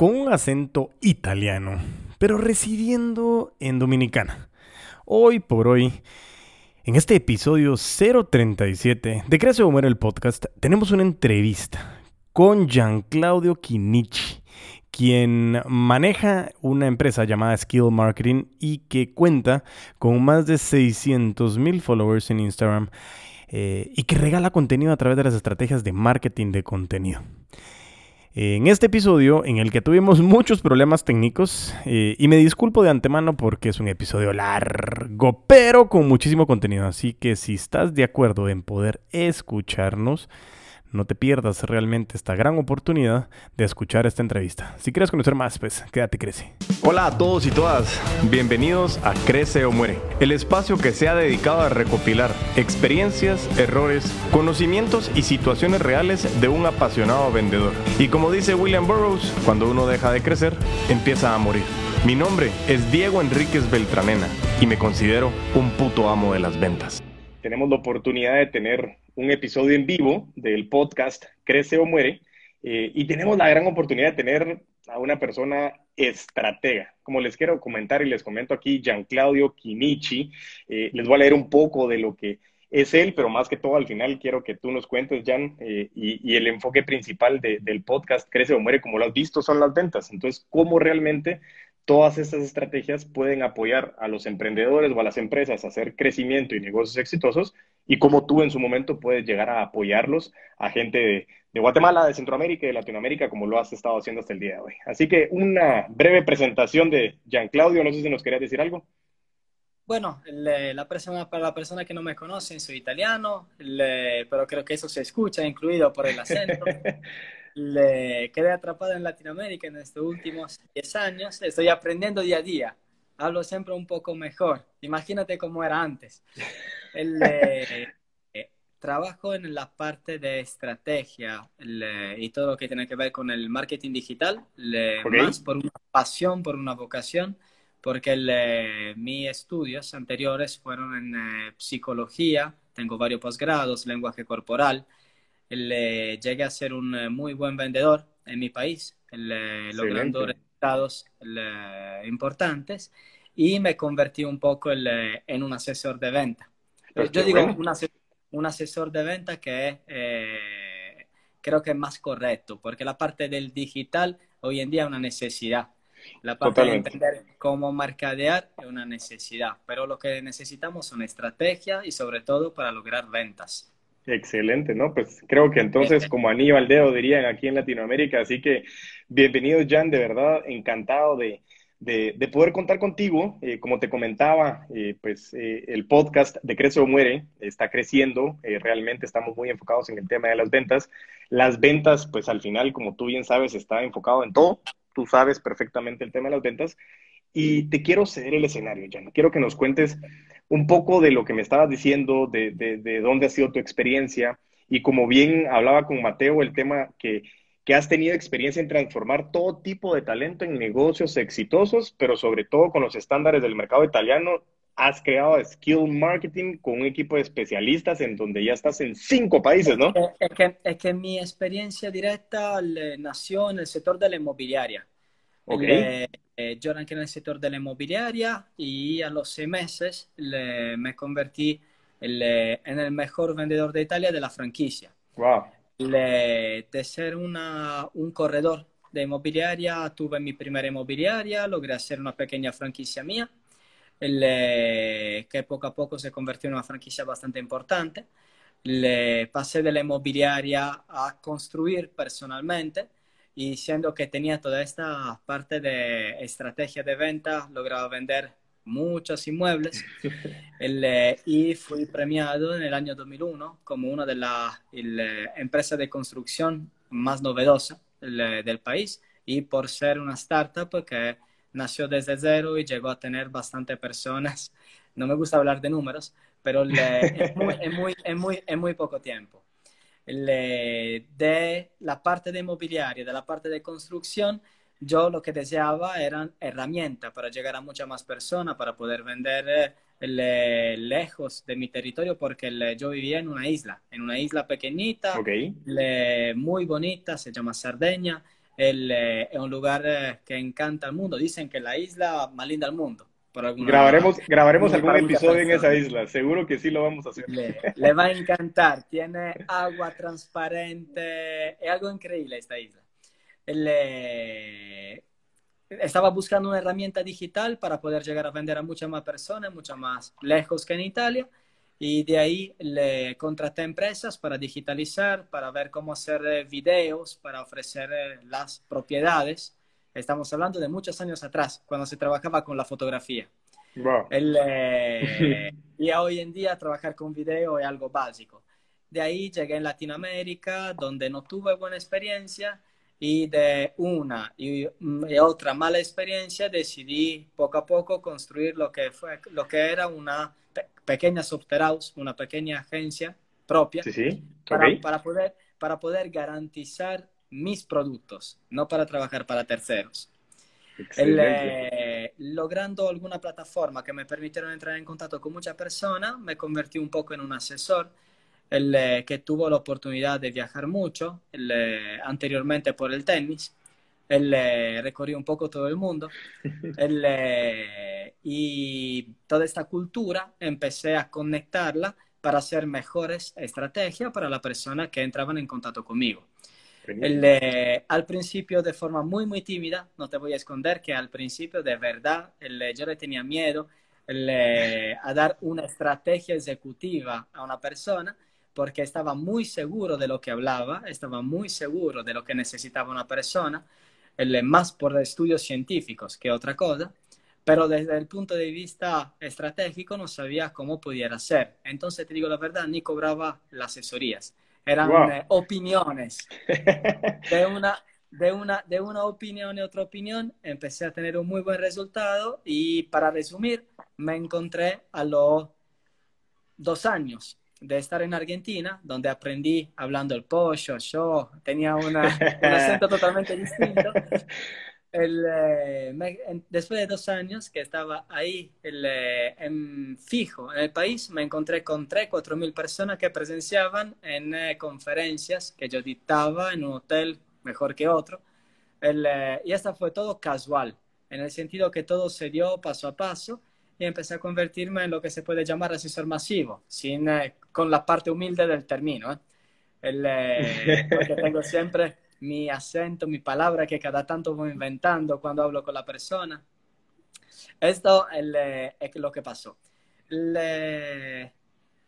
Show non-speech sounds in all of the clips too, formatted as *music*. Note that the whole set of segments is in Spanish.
con un acento italiano, pero residiendo en Dominicana. Hoy por hoy, en este episodio 037 de Crece o Muere el podcast, tenemos una entrevista con Gian Claudio Quinichi, quien maneja una empresa llamada Skill Marketing y que cuenta con más de 600 mil followers en Instagram eh, y que regala contenido a través de las estrategias de marketing de contenido en este episodio en el que tuvimos muchos problemas técnicos eh, y me disculpo de antemano porque es un episodio largo pero con muchísimo contenido. Así que si estás de acuerdo en poder escucharnos no te pierdas realmente esta gran oportunidad de escuchar esta entrevista. Si quieres conocer más, pues quédate, crece. Hola a todos y todas, bienvenidos a Crece o Muere, el espacio que se ha dedicado a recopilar experiencias, errores, conocimientos y situaciones reales de un apasionado vendedor. Y como dice William Burroughs, cuando uno deja de crecer, empieza a morir. Mi nombre es Diego Enríquez Beltranena y me considero un puto amo de las ventas. Tenemos la oportunidad de tener un episodio en vivo del podcast Crece o Muere eh, y tenemos la gran oportunidad de tener a una persona estratega. Como les quiero comentar y les comento aquí, Gian Claudio Quinichi, eh, les voy a leer un poco de lo que es él, pero más que todo al final quiero que tú nos cuentes, Jan, eh, y, el enfoque principal del podcast Crece o Muere, como lo has visto, son las ventas. Entonces, ¿cómo realmente todas estas estrategias pueden apoyar a los emprendedores o a las empresas a hacer crecimiento y negocios exitosos y cómo tú en su momento puedes llegar a apoyarlos a gente de, Guatemala, de Centroamérica y de Latinoamérica, como lo has estado haciendo hasta el día de hoy. Así que una breve presentación de Gian Claudio, no sé si nos querías decir algo. Bueno, la persona, para la persona que no me conoce, soy italiano, pero creo que eso se escucha, incluido por el acento. *laughs* le quedé atrapado en Latinoamérica en estos últimos 10 años. Estoy aprendiendo día a día. Hablo siempre un poco mejor. Imagínate cómo era antes. El, *laughs* eh, trabajo en la parte de estrategia y todo lo que tiene que ver con el marketing digital, más por una pasión, por una vocación, porque mis estudios anteriores fueron en eh, psicología, tengo varios posgrados, lenguaje corporal, llegué a ser un eh, muy buen vendedor en mi país, logrando resultados importantes y me convertí un poco en un asesor de venta. Yo digo un asesor, de venta que eh, creo que es más correcto, porque la parte del digital hoy en día es una necesidad. La parte de entender cómo mercadear es una necesidad, pero lo que necesitamos son estrategias y sobre todo para lograr ventas. Excelente, ¿no? Pues creo que entonces, como Aníbal Dedo dirían aquí en Latinoamérica, así que bienvenido, Jan, de verdad, encantado de, de, poder contar contigo. Eh, como te comentaba, eh, pues eh, el podcast de Crece o Muere está creciendo, realmente estamos muy enfocados en el tema de las ventas. Las ventas, pues al final, como tú bien sabes, está enfocado en todo, tú sabes perfectamente el tema de las ventas. Y te quiero ceder el escenario, Jan. Quiero que nos cuentes un poco de lo que me estabas diciendo, de, de, dónde ha sido tu experiencia. Y como bien hablaba con Mateo, el tema que, que has tenido experiencia en transformar todo tipo de talento en negocios exitosos, pero sobre todo con los estándares del mercado italiano, has creado Skill Marketing con un equipo de especialistas en donde ya estás en cinco países, ¿no? Es que, es que mi experiencia directa nació en el sector de la inmobiliaria. Okay. Eh, yo arranqué en el sector de la inmobiliaria y a los seis meses me convertí en el mejor vendedor de Italia de la franquicia. Wow. De ser un corredor de inmobiliaria, tuve mi primera inmobiliaria, logré hacer una pequeña franquicia mía, que poco a poco se convirtió en una franquicia bastante importante. Le pasé de la inmobiliaria a construir personalmente y siendo que tenía toda esta parte de estrategia de venta, lograba vender muchos inmuebles. *laughs* Eh, y fui premiado en el año 2001 como una de las eh, empresas de construcción más novedosas eh, del país. Y por ser una startup que nació desde cero y llegó a tener bastante personas. *laughs* No me gusta hablar de números, pero es, muy, muy, muy, en muy poco tiempo. De la parte de inmobiliaria, de la parte de construcción, yo lo que deseaba eran herramientas para llegar a muchas más personas, para poder vender eh, lejos de mi territorio, porque yo vivía en una isla, en una isla pequeñita, muy bonita, se llama Sardeña, es un lugar que encanta al mundo. Dicen que la isla más linda del mundo. grabaremos grabaremos algún episodio en esa isla, seguro que sí lo vamos a hacer. Le, va a encantar, tiene agua transparente, es algo increíble esta isla. Le, estaba buscando una herramienta digital para poder llegar a vender a muchas más personas, mucho más lejos que en Italia. Y de ahí le contraté empresas para digitalizar, para ver cómo hacer eh, videos, para ofrecer eh, las propiedades. Estamos hablando de muchos años atrás, cuando se trabajaba con la fotografía. Eh, *laughs* y hoy en día trabajar con video es algo básico. De ahí llegué en Latinoamérica, donde no tuve buena experiencia y de una y, otra mala experiencia decidí poco a poco construir lo que fue lo que era una pequeña software house, una pequeña agencia propia Para, poder para poder garantizar mis productos, no para trabajar para terceros. Eh, logrando alguna plataforma que me permitieron entrar en contacto con muchas personas, me convertí un poco en un asesor el, eh, que tuvo la oportunidad de viajar mucho el, eh, anteriormente por el tenis. Él eh, recorrió un poco todo el mundo. *laughs* y toda esta cultura empecé a conectarla para hacer mejores estrategias para la persona que entraban en contacto conmigo. al principio de forma muy, muy tímida, no te voy a esconder que al principio de verdad yo le tenía miedo a dar una estrategia ejecutiva a una persona porque estaba muy seguro de lo que hablaba, estaba muy seguro de lo que necesitaba una persona, más por estudios científicos que otra cosa, pero desde el punto de vista estratégico no sabía cómo pudiera ser. Entonces, te digo la verdad, ni cobraba las asesorías, eran eh, opiniones. De *laughs* una, de, una, de una opinión y otra opinión, empecé a tener un muy buen resultado y para resumir, me encontré a los dos años de estar en Argentina, donde aprendí hablando el pollo, yo tenía una, *laughs* un acento totalmente distinto. El, eh, después de dos años que estaba ahí el, eh, en fijo en el país, me encontré con 3, 4 mil personas que presenciaban en eh, conferencias que yo dictaba en un hotel mejor que otro. El, y esto fue todo casual, en el sentido que todo se dio paso a paso y empecé a convertirme en lo que se puede llamar asesor masivo, sin, eh, con la parte humilde del término. ¿eh? El, eh, *laughs* porque tengo siempre mi acento, mi palabra que cada tanto voy inventando cuando hablo con la persona. Esto es lo que pasó.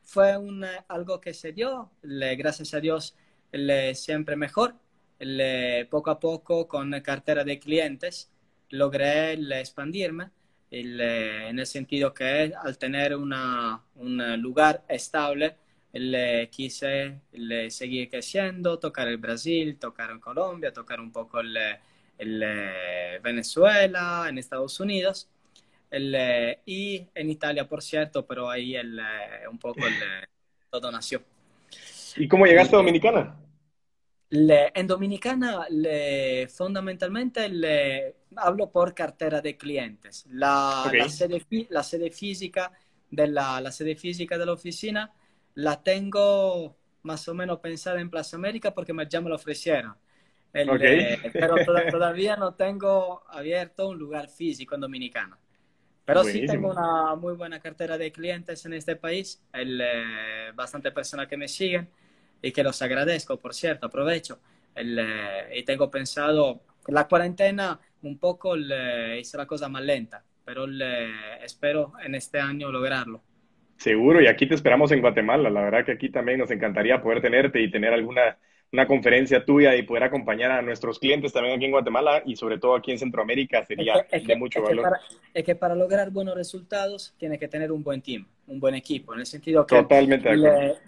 fue un, algo que se dio, gracias a Dios, siempre mejor. poco a poco, con cartera de clientes, logré expandirme eh, en el sentido que al tener una, un lugar estable, le quise le seguir creciendo, tocar el Brasil, tocar en Colombia, tocar un poco el, el eh, Venezuela, en Estados Unidos el, eh, y en Italia, por cierto, pero ahí el, un poco el, todo nació. ¿Y cómo llegaste a Dominicana? En Dominicana, le, fundamentalmente, le, hablo por cartera de clientes. La, la, sede, la sede, física de la, la, sede física de la oficina la tengo más o menos pensada en Plaza América porque me, ya me lo ofrecieron. pero todavía no tengo abierto un lugar físico en Dominicana. Pero sí tengo una muy buena cartera de clientes en este país, el, eh, bastante personas que me siguen y que los agradezco, por cierto, aprovecho. El, eh, y tengo pensado, la cuarentena un poco le hice la cosa más lenta, pero espero en este año lograrlo. Seguro, y aquí te esperamos en Guatemala. La verdad que aquí también nos encantaría poder tenerte y tener alguna una conferencia tuya y poder acompañar a nuestros clientes también aquí en Guatemala y sobre todo aquí en Centroamérica sería de mucho valor. es que para lograr buenos resultados tiene que tener un buen team, un buen equipo, en el sentido que Totalmente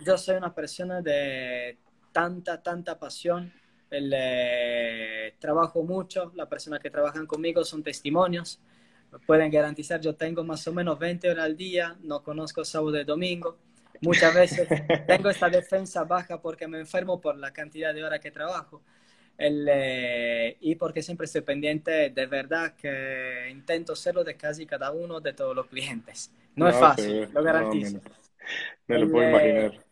yo soy una persona de tanta, tanta pasión, el, trabajo mucho, las personas que trabajan conmigo son testimonios, pueden garantizar, yo tengo más o menos 20 horas al día, no conozco sábado y domingo, Muchas veces *laughs* tengo esta defensa baja porque me enfermo por la cantidad de horas que trabajo. El, eh, y porque siempre estoy pendiente de verdad que intento serlo de casi cada uno de todos los clientes. No, es fácil, lo garantizo. me, lo puedo imaginar.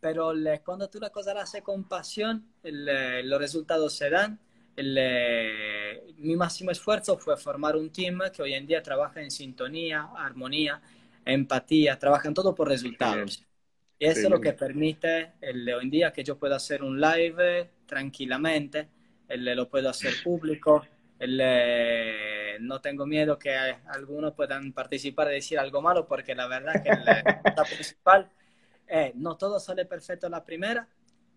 Pero cuando tú la cosa la haces con pasión, los resultados se dan. mi máximo esfuerzo fue formar un team que hoy en día trabaja en sintonía, armonía, empatía, trabajan todo por resultados. Y eso es lo que permite el, hoy en día que yo pueda hacer un live tranquilamente, el, lo puedo hacer público, el, no tengo miedo que algunos puedan participar y decir algo malo, porque la verdad que la principal es, no todo sale perfecto la primera,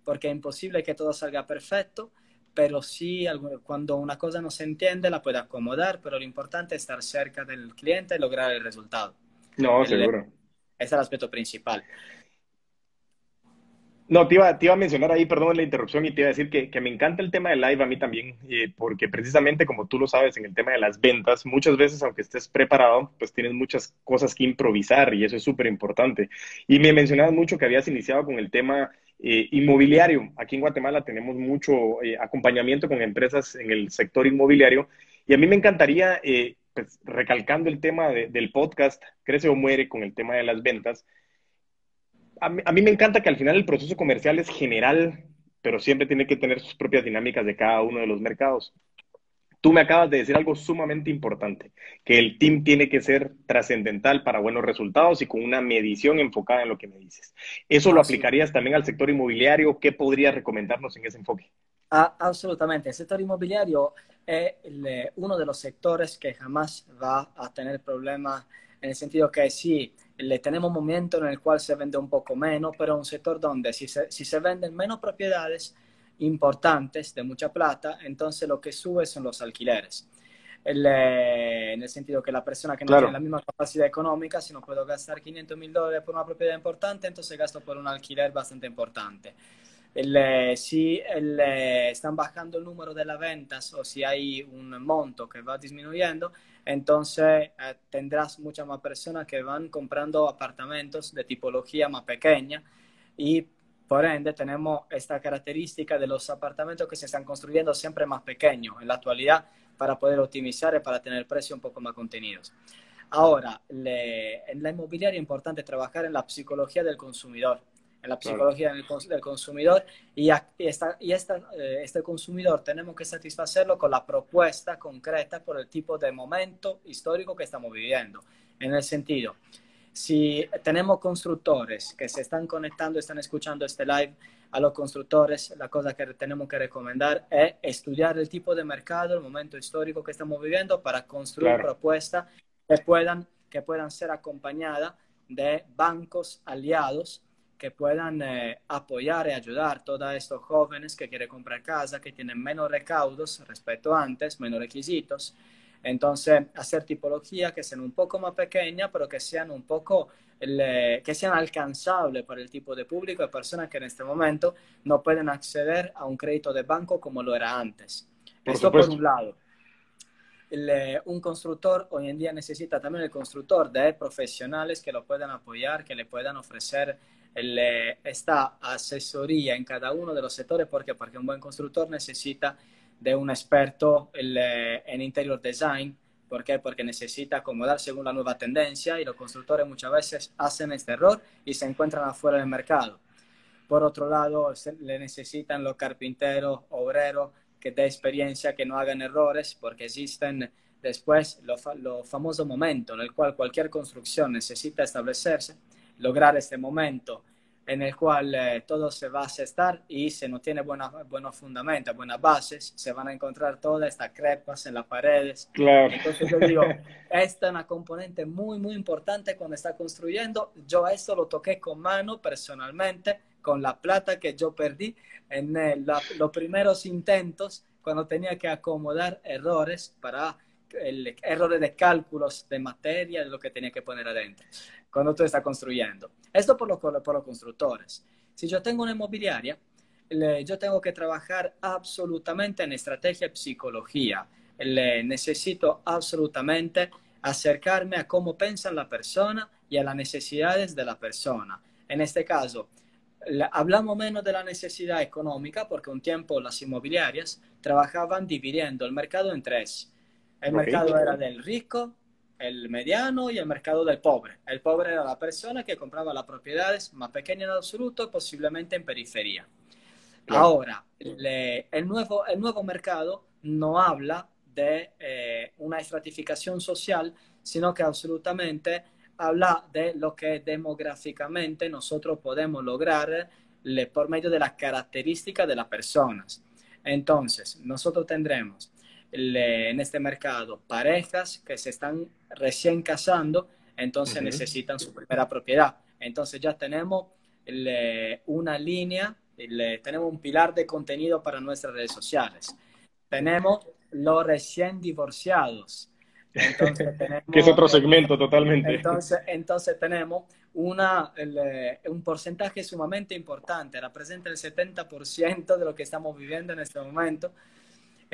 porque es imposible que todo salga perfecto, pero sí cuando una cosa no se entiende la puede acomodar, pero lo importante es estar cerca del cliente y lograr el resultado. No, seguro. Ese es el aspecto principal. No, te iba, a mencionar ahí, perdón la interrupción, y te iba a decir que, que me encanta el tema de live a mí también, eh, porque precisamente como tú lo sabes en el tema de las ventas, muchas veces aunque estés preparado, pues tienes muchas cosas que improvisar y eso es súper importante. Y me mencionabas mucho que habías iniciado con el tema eh, inmobiliario. Aquí en Guatemala tenemos mucho eh, acompañamiento con empresas en el sector inmobiliario y a mí me encantaría, pues, recalcando el tema del podcast, Crece o Muere con el tema de las ventas, a mí, me encanta que al final el proceso comercial es general, pero siempre tiene que tener sus propias dinámicas de cada uno de los mercados. Tú me acabas de decir algo sumamente importante, que el team tiene que ser trascendental para buenos resultados y con una medición enfocada en lo que me dices. ¿Eso lo aplicarías también al sector inmobiliario? ¿Qué podrías recomendarnos en ese enfoque? Ah, absolutamente. El sector inmobiliario es uno de los sectores que jamás va a tener problemas en el sentido que sí, le tenemos un momento en el cual se vende un poco menos, pero un sector donde si se, si se venden menos propiedades importantes de mucha plata, entonces lo que sube son los alquileres. Eh, en el sentido que la persona que no tiene la misma capacidad económica, si no puedo gastar 500 mil dólares por una propiedad importante, entonces gasto por un alquiler bastante importante. El, si el, están bajando el número de las ventas o si hay un monto que va disminuyendo, entonces eh, tendrás muchas más personas que van comprando apartamentos de tipología más pequeña y por ende tenemos esta característica de los apartamentos que se están construyendo siempre más pequeños en la actualidad para poder optimizar y para tener precios un poco más contenidos. Ahora, en la inmobiliaria es importante trabajar en la psicología del consumidor en la psicología del, consumidor y, esta, y esta, eh, este consumidor tenemos que satisfacerlo con la propuesta concreta por el tipo de momento histórico que estamos viviendo. En el sentido, si tenemos constructores que se están conectando, están escuchando este live, a los constructores, la cosa que tenemos que recomendar es estudiar el tipo de mercado, el momento histórico que estamos viviendo para construir propuestas que puedan, que puedan ser acompañadas de bancos aliados que puedan eh, apoyar y ayudar a todos estos jóvenes que quieren comprar casa, que tienen menos recaudos respecto a antes, menos requisitos. Entonces, hacer tipología que sean un poco más pequeñas, pero que sean un poco, que sean alcanzables para el tipo de público de personas que en este momento no pueden acceder a un crédito de banco como lo era antes. Esto por un lado. Eh, un constructor hoy en día necesita también el constructor de profesionales que lo puedan apoyar, que le puedan ofrecer esta asesoría en cada uno de los sectores. ¿Por qué? Porque un buen constructor necesita de un experto en interior design. ¿Por qué? Porque necesita acomodar según la nueva tendencia y los constructores muchas veces hacen este error y se encuentran afuera del mercado. Por otro lado, le necesitan los carpinteros, obreros que de experiencia, que no hagan errores, porque existen después los lo famosos momentos en el cual cualquier construcción necesita establecerse lograr este momento en el cual eh, todo se va a asestar y si no tiene buena, buenos fundamentos, buenas bases, se van a encontrar todas estas crepas en las paredes. Claro. Entonces yo digo, *laughs* esta es una componente muy, muy importante cuando está construyendo. Yo esto lo toqué con mano personalmente, con la plata que yo perdí en los primeros intentos, cuando tenía que acomodar errores para el, errores de cálculos de materia, de lo que tenía que poner adentro cuando tú estás construyendo. Esto por, por los constructores. Si yo tengo una inmobiliaria, yo tengo que trabajar absolutamente en estrategia y psicología. Le necesito absolutamente acercarme a cómo piensa la persona y a las necesidades de la persona. En este caso, hablamos menos de la necesidad económica porque un tiempo las inmobiliarias trabajaban dividiendo el mercado en tres. El mercado era del rico, el mediano y el mercado del pobre. El pobre era la persona que compraba las propiedades más pequeñas en absoluto, posiblemente en periferia. Ahora, el, nuevo, el nuevo mercado no habla de eh, una estratificación social, sino que absolutamente habla de lo que demográficamente nosotros podemos lograr por medio de las características de las personas. Entonces, nosotros tendremos en este mercado parejas que se están recién casando, entonces necesitan su primera propiedad. Entonces ya tenemos una línea, tenemos un pilar de contenido para nuestras redes sociales. Tenemos los recién divorciados. Entonces, tenemos, *laughs* que es otro segmento totalmente. Entonces, entonces tenemos una, un porcentaje sumamente importante, representa el 70% de lo que estamos viviendo en este momento.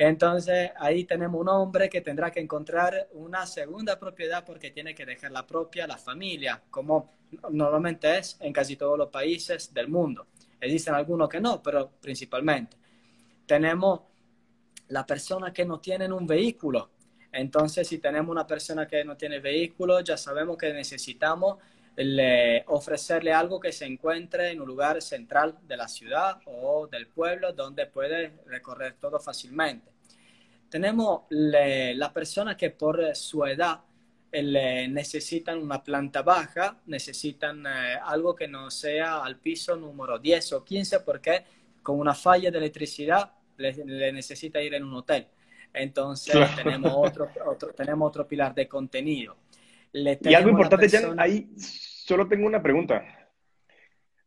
Entonces ahí tenemos un hombre que tendrá que encontrar una segunda propiedad porque tiene que dejar la propia la familia, como normalmente es en casi todos los países del mundo. Existen algunos que no, pero principalmente. Tenemos la persona que no tiene un vehículo. Entonces, si tenemos una persona que no tiene vehículo, ya sabemos que necesitamos ofrecerle algo que se encuentre en un lugar central de la ciudad o del pueblo donde puede recorrer todo fácilmente. Tenemos la persona que por su edad necesitan una planta baja, necesitan eh, algo que no sea al piso número 10 o 15 porque con una falla de electricidad le, necesita ir en un hotel. Entonces tenemos, otro, otro, tenemos otro pilar de contenido. Y algo importante, ya ahí solo tengo una pregunta.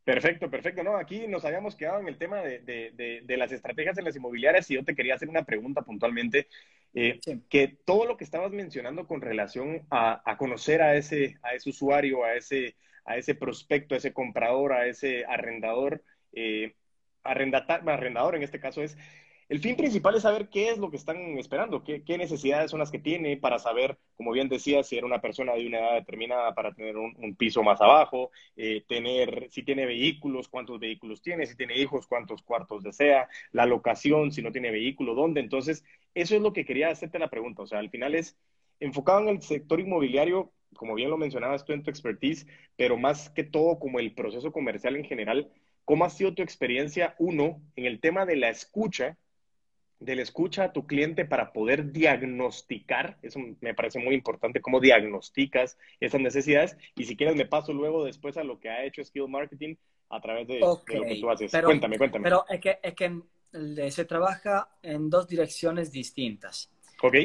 Perfecto, perfecto. No, aquí nos habíamos quedado en el tema de, de, de, las estrategias en las inmobiliarias y yo te quería hacer una pregunta puntualmente. Eh, que todo lo que estabas mencionando con relación a, a, conocer a ese, a ese usuario, a ese, a ese prospecto, a ese comprador, a ese arrendador, eh, arrendador en este caso es, el fin principal es saber qué es lo que están esperando, qué, necesidades son las que tiene para saber, como bien decía, si era una persona de una edad determinada para tener un, piso más abajo, eh, tener, si tiene vehículos, cuántos vehículos tiene, si tiene hijos, cuántos cuartos desea, la locación, si no tiene vehículo, dónde. Entonces, eso es lo que quería hacerte la pregunta. O sea, al final es enfocado en el sector inmobiliario, como bien lo mencionabas tú en tu expertise, pero más que todo como el proceso comercial en general. ¿Cómo ha sido tu experiencia, uno, en el tema de la escucha de la escucha a tu cliente para poder diagnosticar, eso me parece muy importante, cómo diagnosticas esas necesidades. Y si quieres, me paso luego después a lo que ha hecho Skill Marketing a través de, lo que tú haces. cuéntame, cuéntame. Pero es que, es que se trabaja en dos direcciones distintas.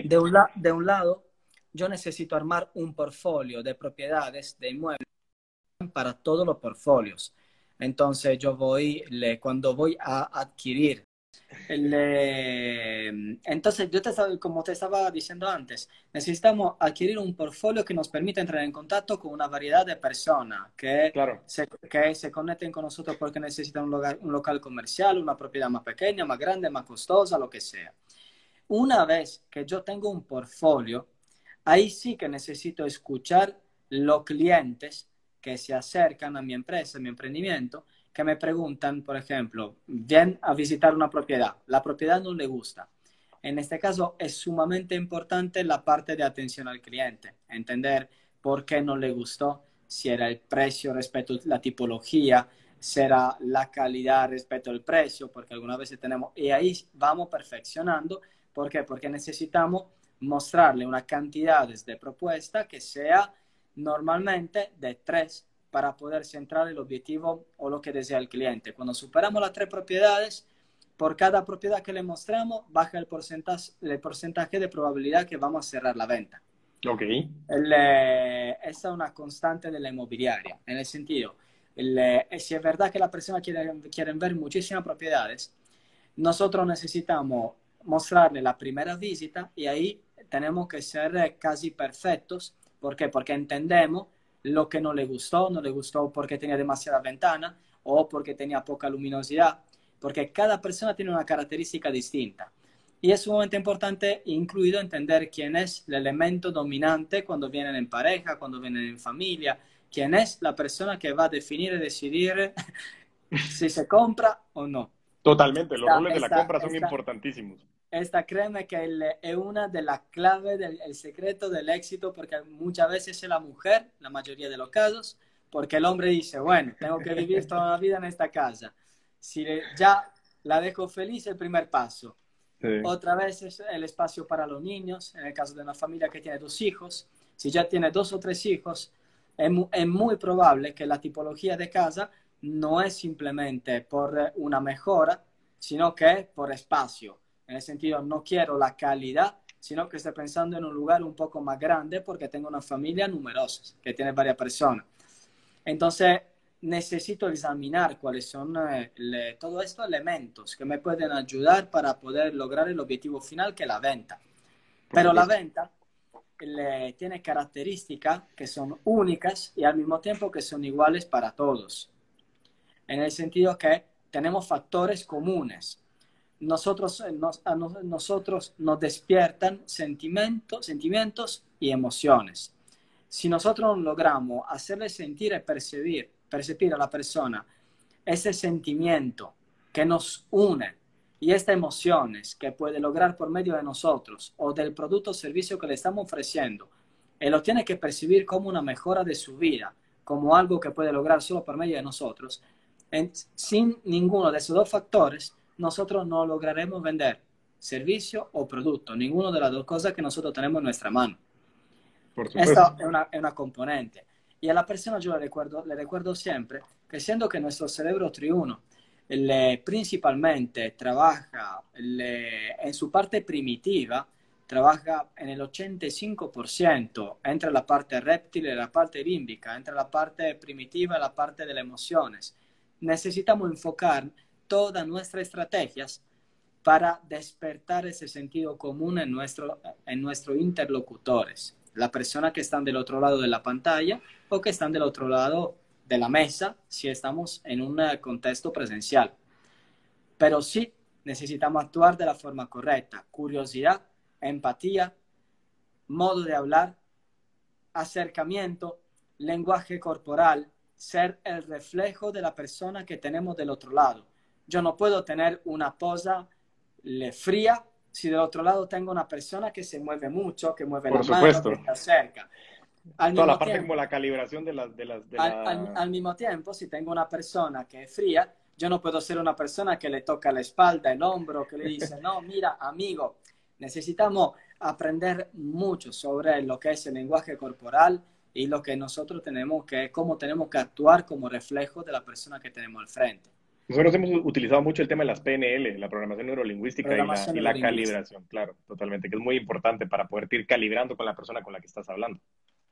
De, un de un lado, yo necesito armar un portfolio de propiedades de inmuebles para todos los portfolios. Entonces, yo voy, le, cuando voy a adquirir entonces, yo te, como te estaba diciendo antes, necesitamos adquirir un portfolio que nos permita entrar en contacto con una variedad de personas que, se, que se conecten con nosotros porque necesitan un, un local comercial, una propiedad más pequeña, más grande, más costosa, lo que sea. Una vez que yo tengo un portfolio, ahí sí que necesito escuchar los clientes que se acercan a mi empresa, a mi emprendimiento, que me preguntan, por ejemplo, vienen a visitar una propiedad, la propiedad no le gusta. En este caso es sumamente importante la parte de atención al cliente, entender por qué no le gustó, si era el precio respecto a la tipología, será la calidad respecto al precio, porque algunas veces tenemos, y ahí vamos perfeccionando. ¿Por qué? Porque necesitamos mostrarle una cantidad de propuesta que sea normalmente de tres para poder centrar el objetivo o lo que desea el cliente. Cuando superamos las tres propiedades, por cada propiedad que le mostramos, baja el porcentaje, el porcentaje de probabilidad que vamos a cerrar la venta. Ok. esa es una constante de la inmobiliaria, en el sentido, si es verdad que la persona quiere, quieren ver muchísimas propiedades, nosotros necesitamos mostrarle la primera visita y ahí tenemos que ser casi perfectos. ¿Por qué? Porque entendemos lo que no le gustó, no le gustó porque tenía demasiada ventana o porque tenía poca luminosidad, porque cada persona tiene una característica distinta. Y es sumamente importante, incluido, entender quién es el elemento dominante cuando vienen en pareja, cuando vienen en familia, quién es la persona que va a definir y decidir *laughs* si se compra o no. Totalmente, los roles de la compra son importantísimos esta créeme que es una de las claves del secreto del éxito, porque muchas veces es la mujer, la mayoría de los casos, porque el hombre dice, bueno, tengo que vivir toda la vida en esta casa. Si ya la dejo feliz, el primer paso. Otra vez es el espacio para los niños, en el caso de una familia que tiene dos hijos. Si ya tiene dos o tres hijos, es, es muy probable que la tipología de casa no es simplemente por una mejora, sino que por espacio. En el sentido, no quiero la calidad, sino que estoy pensando en un lugar un poco más grande porque tengo una familia numerosa, que tiene varias personas. Entonces, necesito examinar cuáles son eh, todos estos elementos que me pueden ayudar para poder lograr el objetivo final, que es la venta. Pero la venta le, tiene características que son únicas y al mismo tiempo que son iguales para todos. En el sentido que tenemos factores comunes nosotros, eh, nos, nosotros nos despiertan sentimientos, sentimientos y emociones. Si nosotros logramos hacerle sentir y percibir, percibir a la persona ese sentimiento que nos une y estas emociones que puede lograr por medio de nosotros o del producto o servicio que le estamos ofreciendo, él lo tiene que percibir como una mejora de su vida, como algo que puede lograr solo por medio de nosotros, sin ninguno de esos dos factores, nosotros no lograremos vender servicio o producto, ninguna de las dos cosas que nosotros tenemos en nuestra mano. Por Esta es una, es una, componente. Y a la persona yo le recuerdo, le recuerdo siempre que siendo que nuestro cerebro triuno le, principalmente trabaja le, en su parte primitiva, trabaja en el 85% entre la parte reptil y la parte límbica, entre la parte primitiva y la parte de las emociones. Necesitamos enfocar todas nuestras estrategias para despertar ese sentido común en, nuestro, en nuestros interlocutores, la persona que están del otro lado de la pantalla o que están del otro lado de la mesa si estamos en un contexto presencial. Pero sí necesitamos actuar de la forma correcta, curiosidad, empatía, modo de hablar, acercamiento, lenguaje corporal, ser el reflejo de la persona que tenemos del otro lado yo no puedo tener una posa fría si del otro lado tengo una persona que se mueve mucho, que mueve la mano, que está cerca. Al Toda la parte como la calibración de las... De las al, mismo tiempo, si tengo una persona que es fría, yo no puedo ser una persona que le toca la espalda, el hombro, que le dice, no, mira, amigo, necesitamos aprender mucho sobre lo que es el lenguaje corporal y lo que nosotros tenemos que, cómo tenemos que actuar como reflejo de la persona que tenemos al frente. Nosotros hemos utilizado mucho el tema de las PNL, la programación neurolingüística y, la, calibración, claro, totalmente, que es muy importante para poder ir calibrando con la persona con la que estás hablando.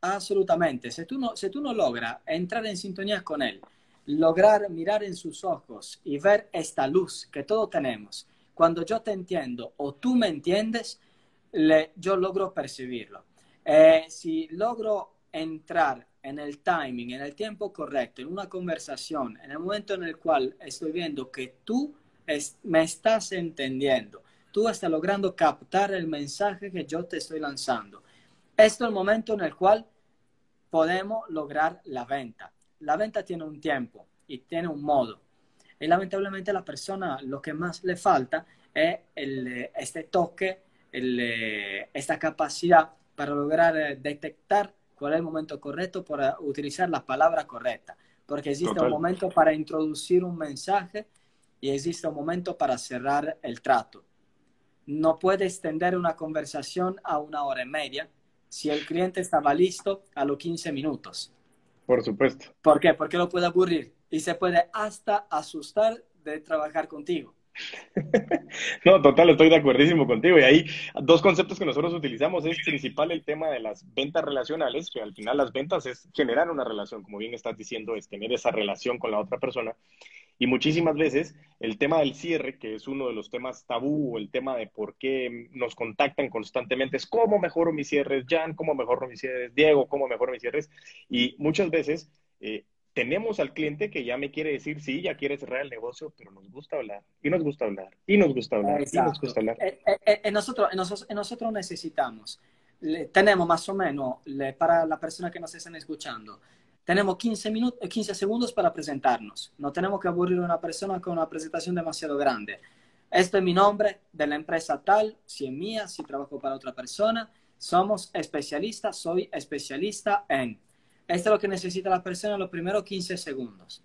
Absolutamente. Si tú no, si tú no logras entrar en sintonía con él, lograr mirar en sus ojos y ver esta luz que todos tenemos, cuando yo te entiendo o tú me entiendes, le, yo logro percibirlo. Eh, si logro entrar en el timing, en el tiempo correcto, en una conversación, en el momento en el cual estoy viendo que tú me estás entendiendo, tú estás logrando captar el mensaje que yo te estoy lanzando. Esto es el momento en el cual podemos lograr la venta. La venta tiene un tiempo y tiene un modo. Y lamentablemente la persona lo que más le falta es este toque, esta capacidad para lograr eh, detectar cuál es el momento correcto para utilizar la palabra correcta, porque existe un momento para introducir un mensaje y existe un momento para cerrar el trato. No puede extender una conversación a una hora y media si el cliente estaba listo a los 15 minutos. Por supuesto. ¿Por qué? Porque lo puede aburrir y se puede hasta asustar de trabajar contigo. *laughs* No, total, estoy de acuerdísimo contigo. Y ahí dos conceptos que nosotros utilizamos. Es principal el tema de las ventas relacionales, que al final las ventas es generar una relación, como bien estás diciendo, es tener esa relación con la otra persona. Y muchísimas veces el tema del cierre, que es uno de los temas tabú, o el tema de por qué nos contactan constantemente, es cómo mejoro mis cierres, Jan, cómo mejoro mis cierres, Diego, cómo mejoro mis cierres. Y muchas veces eh, tenemos al cliente que ya me quiere decir, sí, ya quiere cerrar el negocio, pero nos gusta hablar, y nos gusta hablar, y nos gusta hablar, y nos gusta hablar. Eh, eh, eh, nosotros, nosotros, necesitamos, tenemos más o menos, para la persona que nos están escuchando, tenemos 15, minutos, 15 segundos para presentarnos. No tenemos que aburrir a una persona con una presentación demasiado grande. Este es mi nombre de la empresa tal, si es mía, si trabajo para otra persona. Somos especialistas, soy especialista en esto es lo que necesita la persona en los primeros 15 segundos.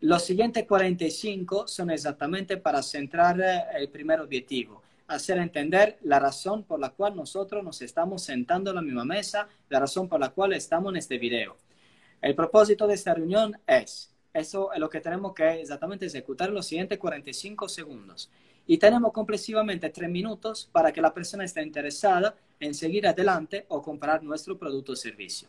Los siguientes 45 son exactamente para centrar eh, el primer objetivo. hacer entender la razón por la cual nosotros nos estamos sentando en la misma mesa, la razón por la cual estamos en este video. El propósito de esta reunión es, eso es lo que tenemos que exactamente ejecutar en los siguientes 45 segundos. Y tenemos complexivamente tres minutos para que la persona esté interesada en seguir adelante o comprar nuestro producto o servicio.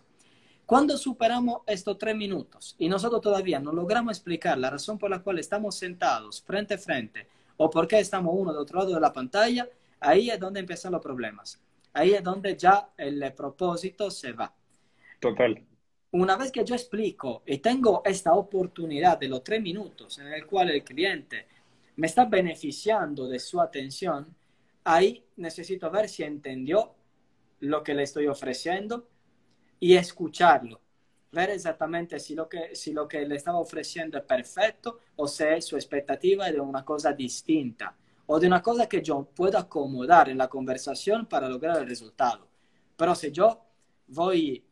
Cuando superamos estos tres minutos y nosotros todavía no logramos explicar la razón por la cual estamos sentados frente a frente o por qué estamos uno de otro lado de la pantalla, ahí es donde empiezan los problemas. Ahí es donde ya el propósito se va. Total. Una vez que yo explico y tengo esta oportunidad de los tres minutos en el cual el cliente me está beneficiando de su atención, ahí necesito ver si entendió lo que le estoy ofreciendo y escucharlo. Ver exactamente si lo que, si lo que le estaba ofreciendo es perfecto o si su expectativa es de una cosa distinta o de una cosa que yo puedo acomodar en la conversación para lograr el resultado. Pero si yo voy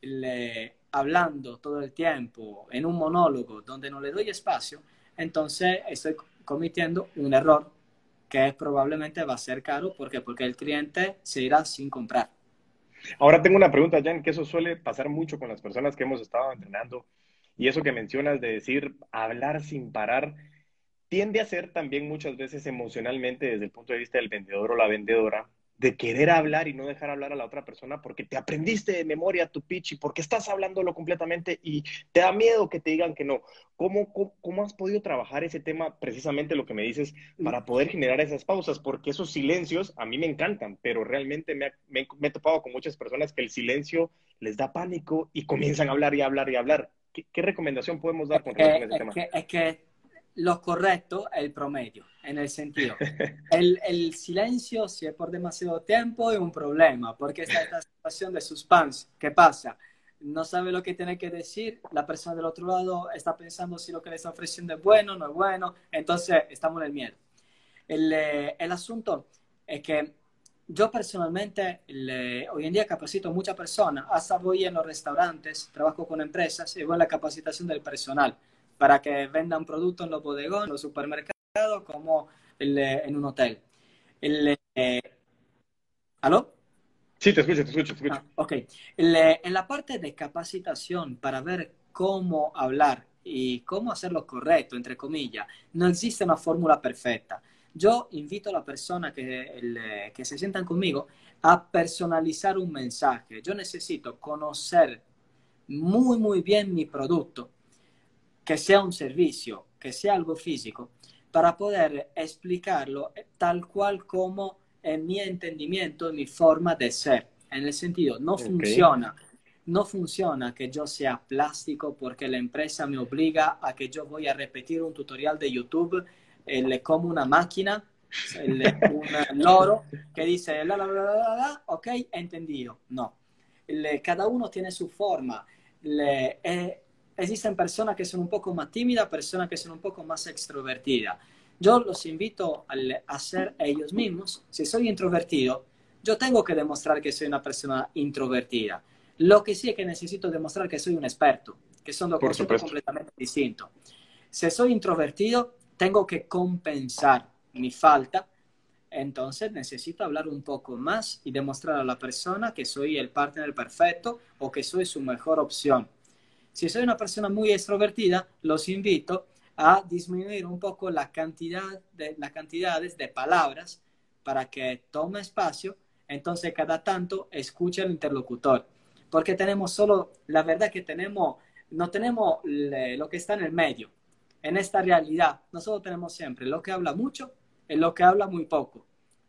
hablando todo el tiempo en un monólogo donde no le doy espacio, entonces estoy cometiendo un error que probablemente va a ser caro. ¿Por qué? Porque el cliente se irá sin comprar. Ahora tengo una pregunta, Jan, que eso suele pasar mucho con las personas que hemos estado entrenando. Y eso que mencionas de decir hablar sin parar, tiende a ser también muchas veces emocionalmente desde el punto de vista del vendedor o la vendedora, de querer hablar y no dejar hablar a la otra persona porque te aprendiste de memoria tu pitch y porque estás hablándolo completamente y te da miedo que te digan que no. ¿Cómo, cómo, has podido trabajar ese tema, precisamente lo que me dices, para poder generar esas pausas? Porque esos silencios a mí me encantan, pero realmente me, me, he topado con muchas personas que el silencio les da pánico y comienzan a hablar y hablar y hablar. ¿Qué, recomendación podemos dar con relación a ese tema? es que lo correcto es el promedio, en el sentido. *laughs* El, el, silencio, si es por demasiado tiempo, es un problema, porque está esta situación de suspense. ¿Qué pasa? No sabe lo que tiene que decir, la persona del otro lado está pensando si lo que le está ofreciendo es bueno, no es bueno, entonces estamos en el miedo. El, eh, el asunto es que yo personalmente hoy en día capacito a muchas personas, hasta voy en los restaurantes, trabajo con empresas y voy en la capacitación del personal para que vendan productos en los bodegones, en los supermercados, como en un hotel. Eh, ¿Aló? Sí, te escucho, te escucho. Te escucho. Ah, ok. en la parte de capacitación para ver cómo hablar y cómo hacerlo correcto, entre comillas, no existe una fórmula perfecta. Yo invito a la persona que, que se sientan conmigo a personalizar un mensaje. Yo necesito conocer muy, muy bien mi producto que sea un servicio, que sea algo físico, para poder explicarlo tal cual como en mi entendimiento, en mi forma de ser. En el sentido, no funciona. No funciona que yo sea plástico porque la empresa me obliga a que yo voy a repetir un tutorial de YouTube le como una máquina, *laughs* un loro que dice la, la, la, la, la, ok, entendido. No. cada uno tiene su forma. Le, eh, existen personas que son un poco más tímidas, personas que son un poco más extrovertidas. Yo los invito a ser ellos mismos. Si soy introvertido, yo tengo que demostrar que soy una persona introvertida. Lo que sí es que necesito demostrar que soy un experto, que son dos cosas completamente distintos. Si soy introvertido, tengo que compensar mi falta. Entonces necesito hablar un poco más y demostrar a la persona que soy el partner perfecto o que soy su mejor opción. Si soy una persona muy extrovertida, los invito a disminuir un poco la cantidad de, las cantidades de palabras para que tome espacio, entonces cada tanto escuche al interlocutor. Porque tenemos solo, la verdad que tenemos, no tenemos lo que está en el medio. En esta realidad, nosotros tenemos siempre lo que habla mucho y lo que habla muy poco.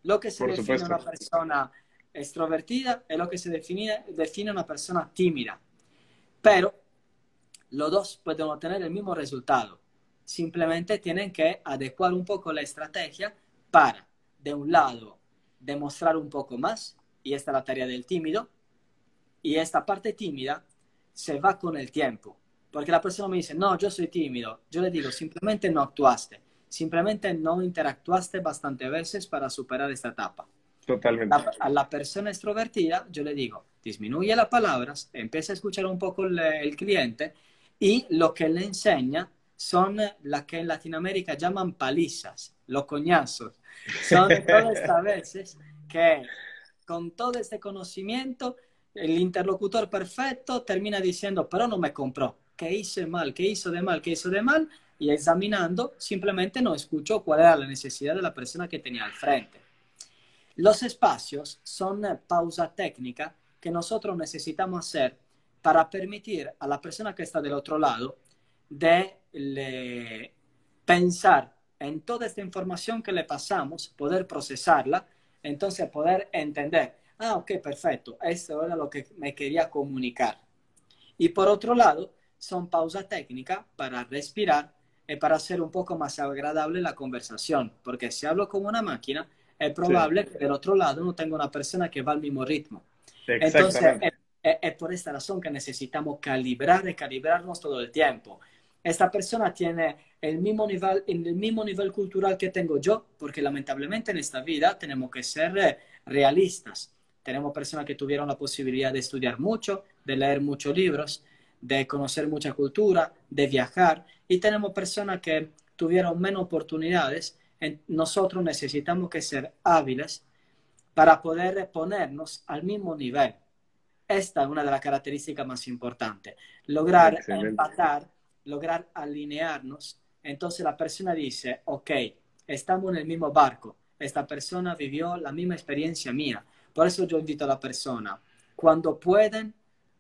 Lo que se define una persona extrovertida es lo que se define, define una persona tímida. Pero los dos pueden obtener el mismo resultado. Simplemente tienen que adecuar un poco la estrategia para, de un lado, demostrar un poco más, y esta es la tarea del tímido, y esta parte tímida se va con el tiempo. Porque la persona me dice, no, yo soy tímido. Yo le digo, simplemente no actuaste. Simplemente no interactuaste bastante veces para superar esta etapa. Totalmente. a la persona extrovertida, yo le digo, disminuye las palabras, empieza a escuchar un poco el cliente y lo que le enseña son las que en Latinoamérica llaman palizas, los coñazos. Son *laughs* todas estas veces que con todo este conocimiento el interlocutor perfecto termina diciendo, pero no me compró, ¿qué hice mal? ¿Qué hizo de mal? ¿Qué hizo de mal? Y examinando, simplemente no escuchó cuál era la necesidad de la persona que tenía al frente. Los espacios son pausa técnica que nosotros necesitamos hacer para permitir a la persona que está del otro lado de pensar en toda esta información que le pasamos, poder procesarla, entonces poder entender, ah, ok, perfecto, esto era lo que me quería comunicar. Y por otro lado, son pausas técnicas para respirar y para hacer un poco más agradable la conversación, porque si hablo como una máquina, es probable que del otro lado no tenga una persona que va al mismo ritmo. Entonces, es, por esta razón que necesitamos calibrar y calibrarnos todo el tiempo. Esta persona tiene el mismo nivel, el mismo nivel cultural que tengo yo, porque lamentablemente en esta vida tenemos que ser eh, realistas. Tenemos personas que tuvieron la posibilidad de estudiar mucho, de leer muchos libros, de conocer mucha cultura, de viajar, y tenemos personas que tuvieron menos oportunidades. Nosotros necesitamos que ser hábiles para poder ponernos al mismo nivel. Esta es una de las características más importantes. Lograr empatar, lograr alinearnos. Entonces la persona dice, ok, estamos en el mismo barco. Esta persona vivió la misma experiencia mía. Por eso yo invito a la persona, cuando pueden,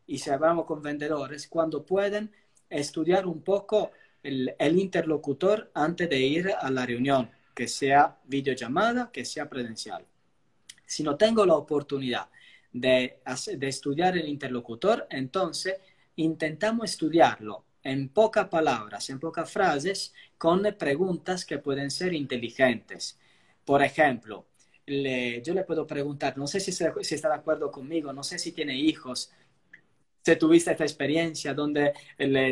y si hablamos con vendedores, cuando pueden estudiar un poco el, interlocutor antes de ir a la reunión, que sea videollamada, que sea presencial. Si no tengo la oportunidad de, estudiar el interlocutor, entonces intentamos estudiarlo en pocas palabras, en pocas frases, con preguntas que pueden ser inteligentes. Por ejemplo, yo le puedo preguntar, no sé si, si, está de acuerdo conmigo, no sé si tiene hijos, si tuviste esta experiencia donde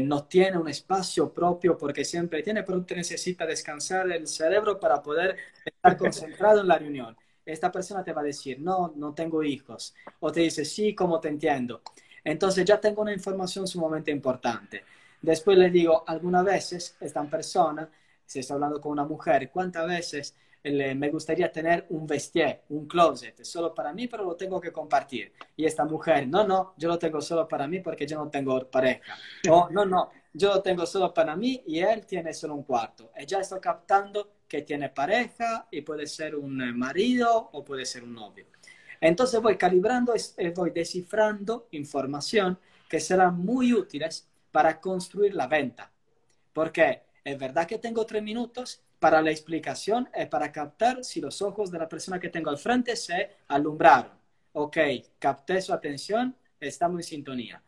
no tiene un espacio propio porque siempre tiene, pero necesita descansar el cerebro para poder estar concentrado en la reunión. Esta persona te va a decir, no, no tengo hijos. O te dice, sí, como te entiendo. Entonces ya tengo una información sumamente importante. Después le digo, algunas veces esta persona, si está hablando con una mujer, ¿cuántas veces me gustaría tener un vestier, un closet, solo para mí, pero lo tengo que compartir. Y esta mujer, no, no, yo lo tengo solo para mí porque yo no tengo pareja. O no, no, yo lo tengo solo para mí y él tiene solo un cuarto. Y ya estoy captando que tiene pareja y puede ser un marido o puede ser un novio. Entonces voy calibrando y voy descifrando información que serán muy útiles para construir la venta. Porque es verdad que tengo tres minutos, para la explicación es para captar si los ojos de la persona que tengo al frente se alumbraron. Ok, capté su atención, estamos en sintonía.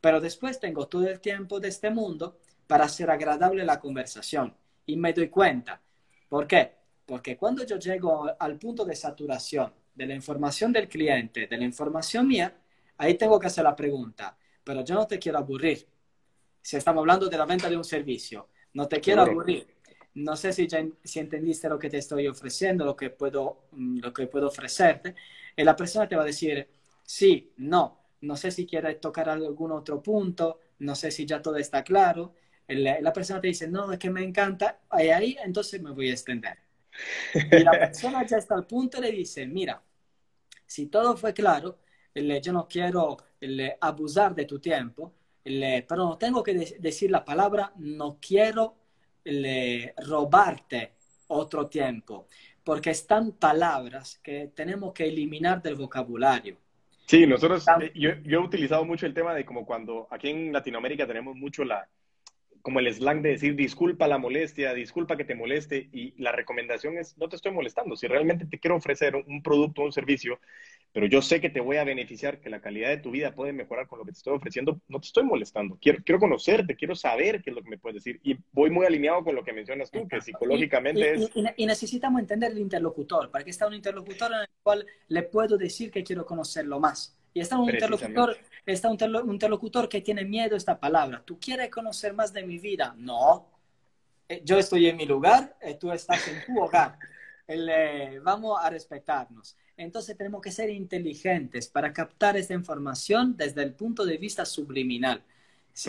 Pero después tengo todo el tiempo de este mundo para hacer agradable la conversación. Y me doy cuenta. ¿Por qué? Porque cuando yo llego al punto de saturación de la información del cliente, de la información mía, ahí tengo que hacer la pregunta. Pero yo no te quiero aburrir. Si estamos hablando de la venta de un servicio, no te quiero aburrir no sé si, ya, si entendiste lo que te estoy ofreciendo, lo que puedo, mm, lo que puedo ofrecerte. Y la persona te va a decir, sí, no, no sé si quieres tocar algún otro punto, no sé si ya todo está claro. La, persona te dice, no, es que me encanta, ahí, ahí, entonces me voy a extender. Y la persona ya está al punto le dice, mira, si todo fue claro, yo no quiero abusar de tu tiempo, pero no tengo que decir la palabra, no quiero le, robarte otro tiempo, porque están palabras que tenemos que eliminar del vocabulario. Sí, nosotros, eh, yo, yo, he utilizado mucho el tema de como cuando aquí en Latinoamérica tenemos mucho la, como el slang de decir disculpa la molestia, disculpa que te moleste y la recomendación es no te estoy molestando, si realmente te quiero ofrecer un producto o un servicio, pero yo sé que te voy a beneficiar, que la calidad de tu vida puede mejorar con lo que te estoy ofreciendo, no te estoy molestando, quiero, quiero conocerte, quiero saber qué es lo que me puedes decir y voy muy alineado con lo que mencionas tú, que psicológicamente es... Y, necesitamos entender el interlocutor, para que está un interlocutor en el cual le puedo decir que quiero conocerlo más. Y está un interlocutor, está un, interlocutor que tiene miedo a esta palabra. ¿Tú quieres conocer más de mi vida? No. Eh, yo estoy en mi lugar, eh, tú estás en tu hogar. *laughs* Eh, vamos a respetarnos. Entonces tenemos que ser inteligentes para captar esta información desde el punto de vista subliminal,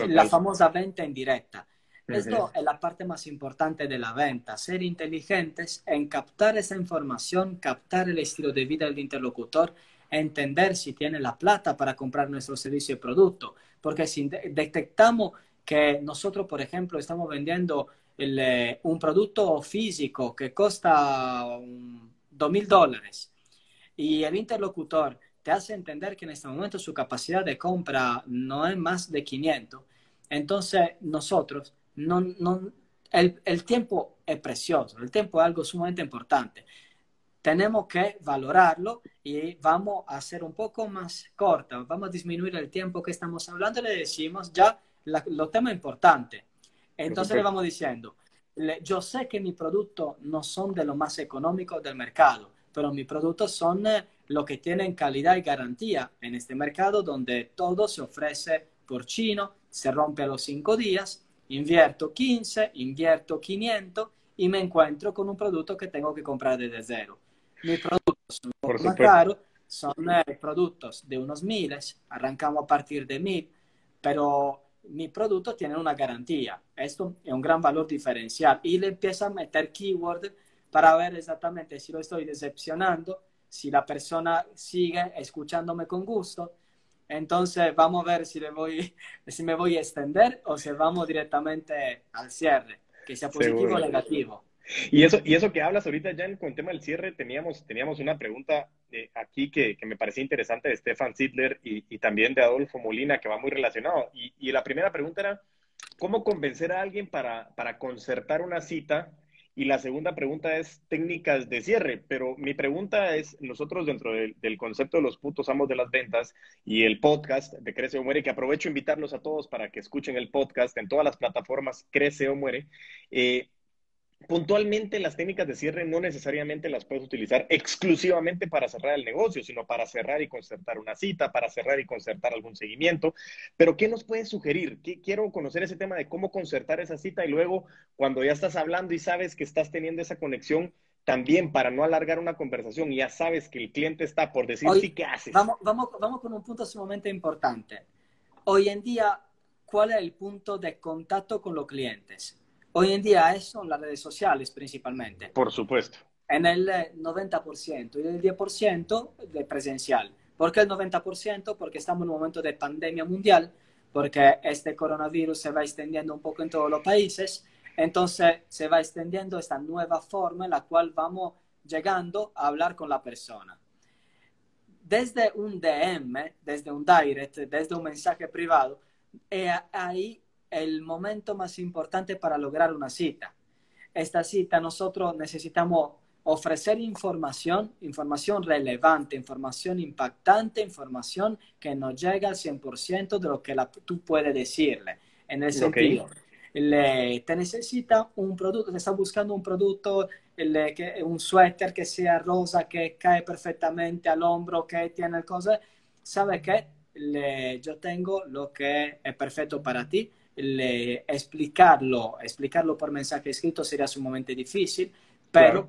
la famosa venta indirecta. Esto es la parte más importante de la venta, ser inteligentes en captar esa información, captar el estilo de vida del interlocutor, entender si tiene la plata para comprar nuestro servicio y producto. Porque si detectamos que nosotros, por ejemplo, estamos vendiendo eh, un producto físico que cuesta dos mil dólares y el interlocutor te hace entender que en este momento su capacidad de compra no es más de 500, entonces nosotros no, no, el, el, tiempo es precioso, el tiempo es algo sumamente importante. Tenemos que valorarlo y vamos a hacer un poco más corta, vamos a disminuir el tiempo que estamos hablando, le decimos ya los temas importantes. Entonces le vamos diciendo, yo sé que mis productos no son de los más económicos del mercado, pero mis productos son eh, los que tienen calidad y garantía en este mercado donde todo se ofrece por chino, se rompe a los cinco días invierto 15, invierto 500 y me encuentro con un producto que tengo que comprar desde cero. Mis productos son poco más caros, son eh, productos de unos miles, arrancamos a partir de mil, pero mi producto tiene una garantía. Esto es un gran valor diferencial. Y le empiezo a meter keyword para ver exactamente si lo estoy decepcionando, si la persona sigue escuchándome con gusto, entonces vamos a ver si, le voy, *laughs* si me voy a extender o si vamos directamente al cierre, que sea positivo o negativo. Y eso, y eso que hablas ahorita, ya con el tema del cierre, teníamos, teníamos una pregunta eh, aquí que, que, me parecía interesante de Stefan Sidler y, y, también de Adolfo Molina, que va muy relacionado. Y, y, la primera pregunta era, ¿cómo convencer a alguien para, para concertar una cita y la segunda pregunta es técnicas de cierre, pero mi pregunta es, nosotros dentro del, concepto de los putos amos de las ventas y el podcast de Crece o Muere, que aprovecho invitarlos a todos para que escuchen el podcast en todas las plataformas Crece o Muere, eh, puntualmente las técnicas de cierre no necesariamente las puedes utilizar exclusivamente para cerrar el negocio, sino para cerrar y concertar una cita, para cerrar y concertar algún seguimiento. Pero ¿qué nos puedes sugerir? Quiero conocer ese tema de cómo concertar esa cita y luego cuando ya estás hablando y sabes que estás teniendo esa conexión, también para no alargar una conversación y ya sabes que el cliente está por decir sí, ¿qué haces? Vamos, vamos, vamos con un punto sumamente importante. Hoy en día, ¿cuál es el punto de contacto con los clientes? Hoy en día son las redes sociales principalmente. Por supuesto. En el 90% y el 10% de presencial. ¿Por qué el 90%? Porque estamos en un momento de pandemia mundial, porque este coronavirus se va extendiendo un poco en todos los países, entonces se va extendiendo esta nueva forma en la cual vamos llegando a hablar con la persona. Desde un DM, desde un direct, desde un mensaje privado, eh, ahí el momento más importante para lograr una cita. Esta cita nosotros necesitamos ofrecer información, información relevante, información impactante, información que nos llega al 100% de lo que tú puedes decirle. En el sentido, le, te necesita un producto, te está buscando un producto, le, que, un suéter que sea rosa, que cae perfectamente al hombro, que tiene cosas. ¿Sabe qué? Le, yo tengo lo que es perfecto para ti le, explicarlo, explicarlo por mensaje escrito sería sumamente difícil, pero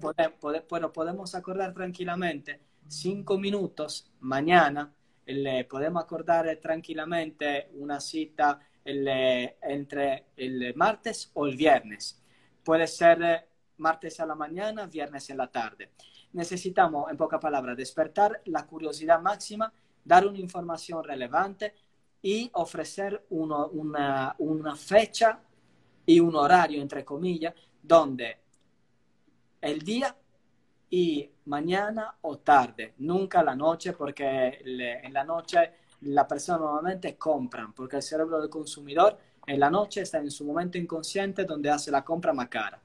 bueno, podemos acordar tranquilamente cinco minutos mañana, le podemos acordar tranquilamente una cita entre el martes o el viernes. Puede ser martes a la mañana, viernes en la tarde. Necesitamos, en pocas palabras, despertar la curiosidad máxima, dar una información relevante, y ofrecer uno, una, una fecha y un horario, entre comillas, donde el día y mañana o tarde, nunca la noche, porque en la noche la persona normalmente compra, porque el cerebro del consumidor en la noche está en su momento inconsciente donde hace la compra más cara.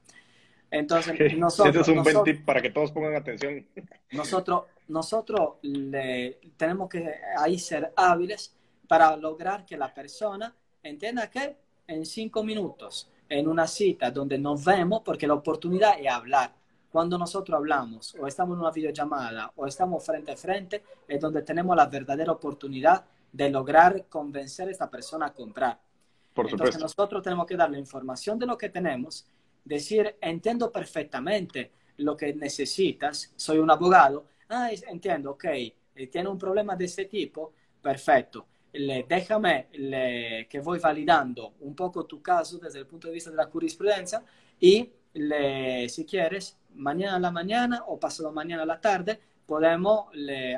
Entonces, nosotros... Ese es un buen tip para que todos pongan atención. Nosotros, nosotros le, tenemos que ahí ser hábiles para lograr que la persona entienda que en cinco minutos, en una cita donde nos vemos, porque la oportunidad es hablar. Cuando nosotros hablamos o estamos en una videollamada o estamos frente a frente, es donde tenemos la verdadera oportunidad de lograr convencer a esta persona a comprar. Por Entonces nosotros tenemos que darle información de lo que tenemos, decir, entiendo perfectamente lo que necesitas, soy un abogado, ah, entiendo, ok, eh, tiene un problema de este tipo, perfecto déjame que voy validando un poco tu caso desde el punto de vista de la jurisprudencia y si quieres, mañana a la mañana o pasado mañana a la tarde, podemos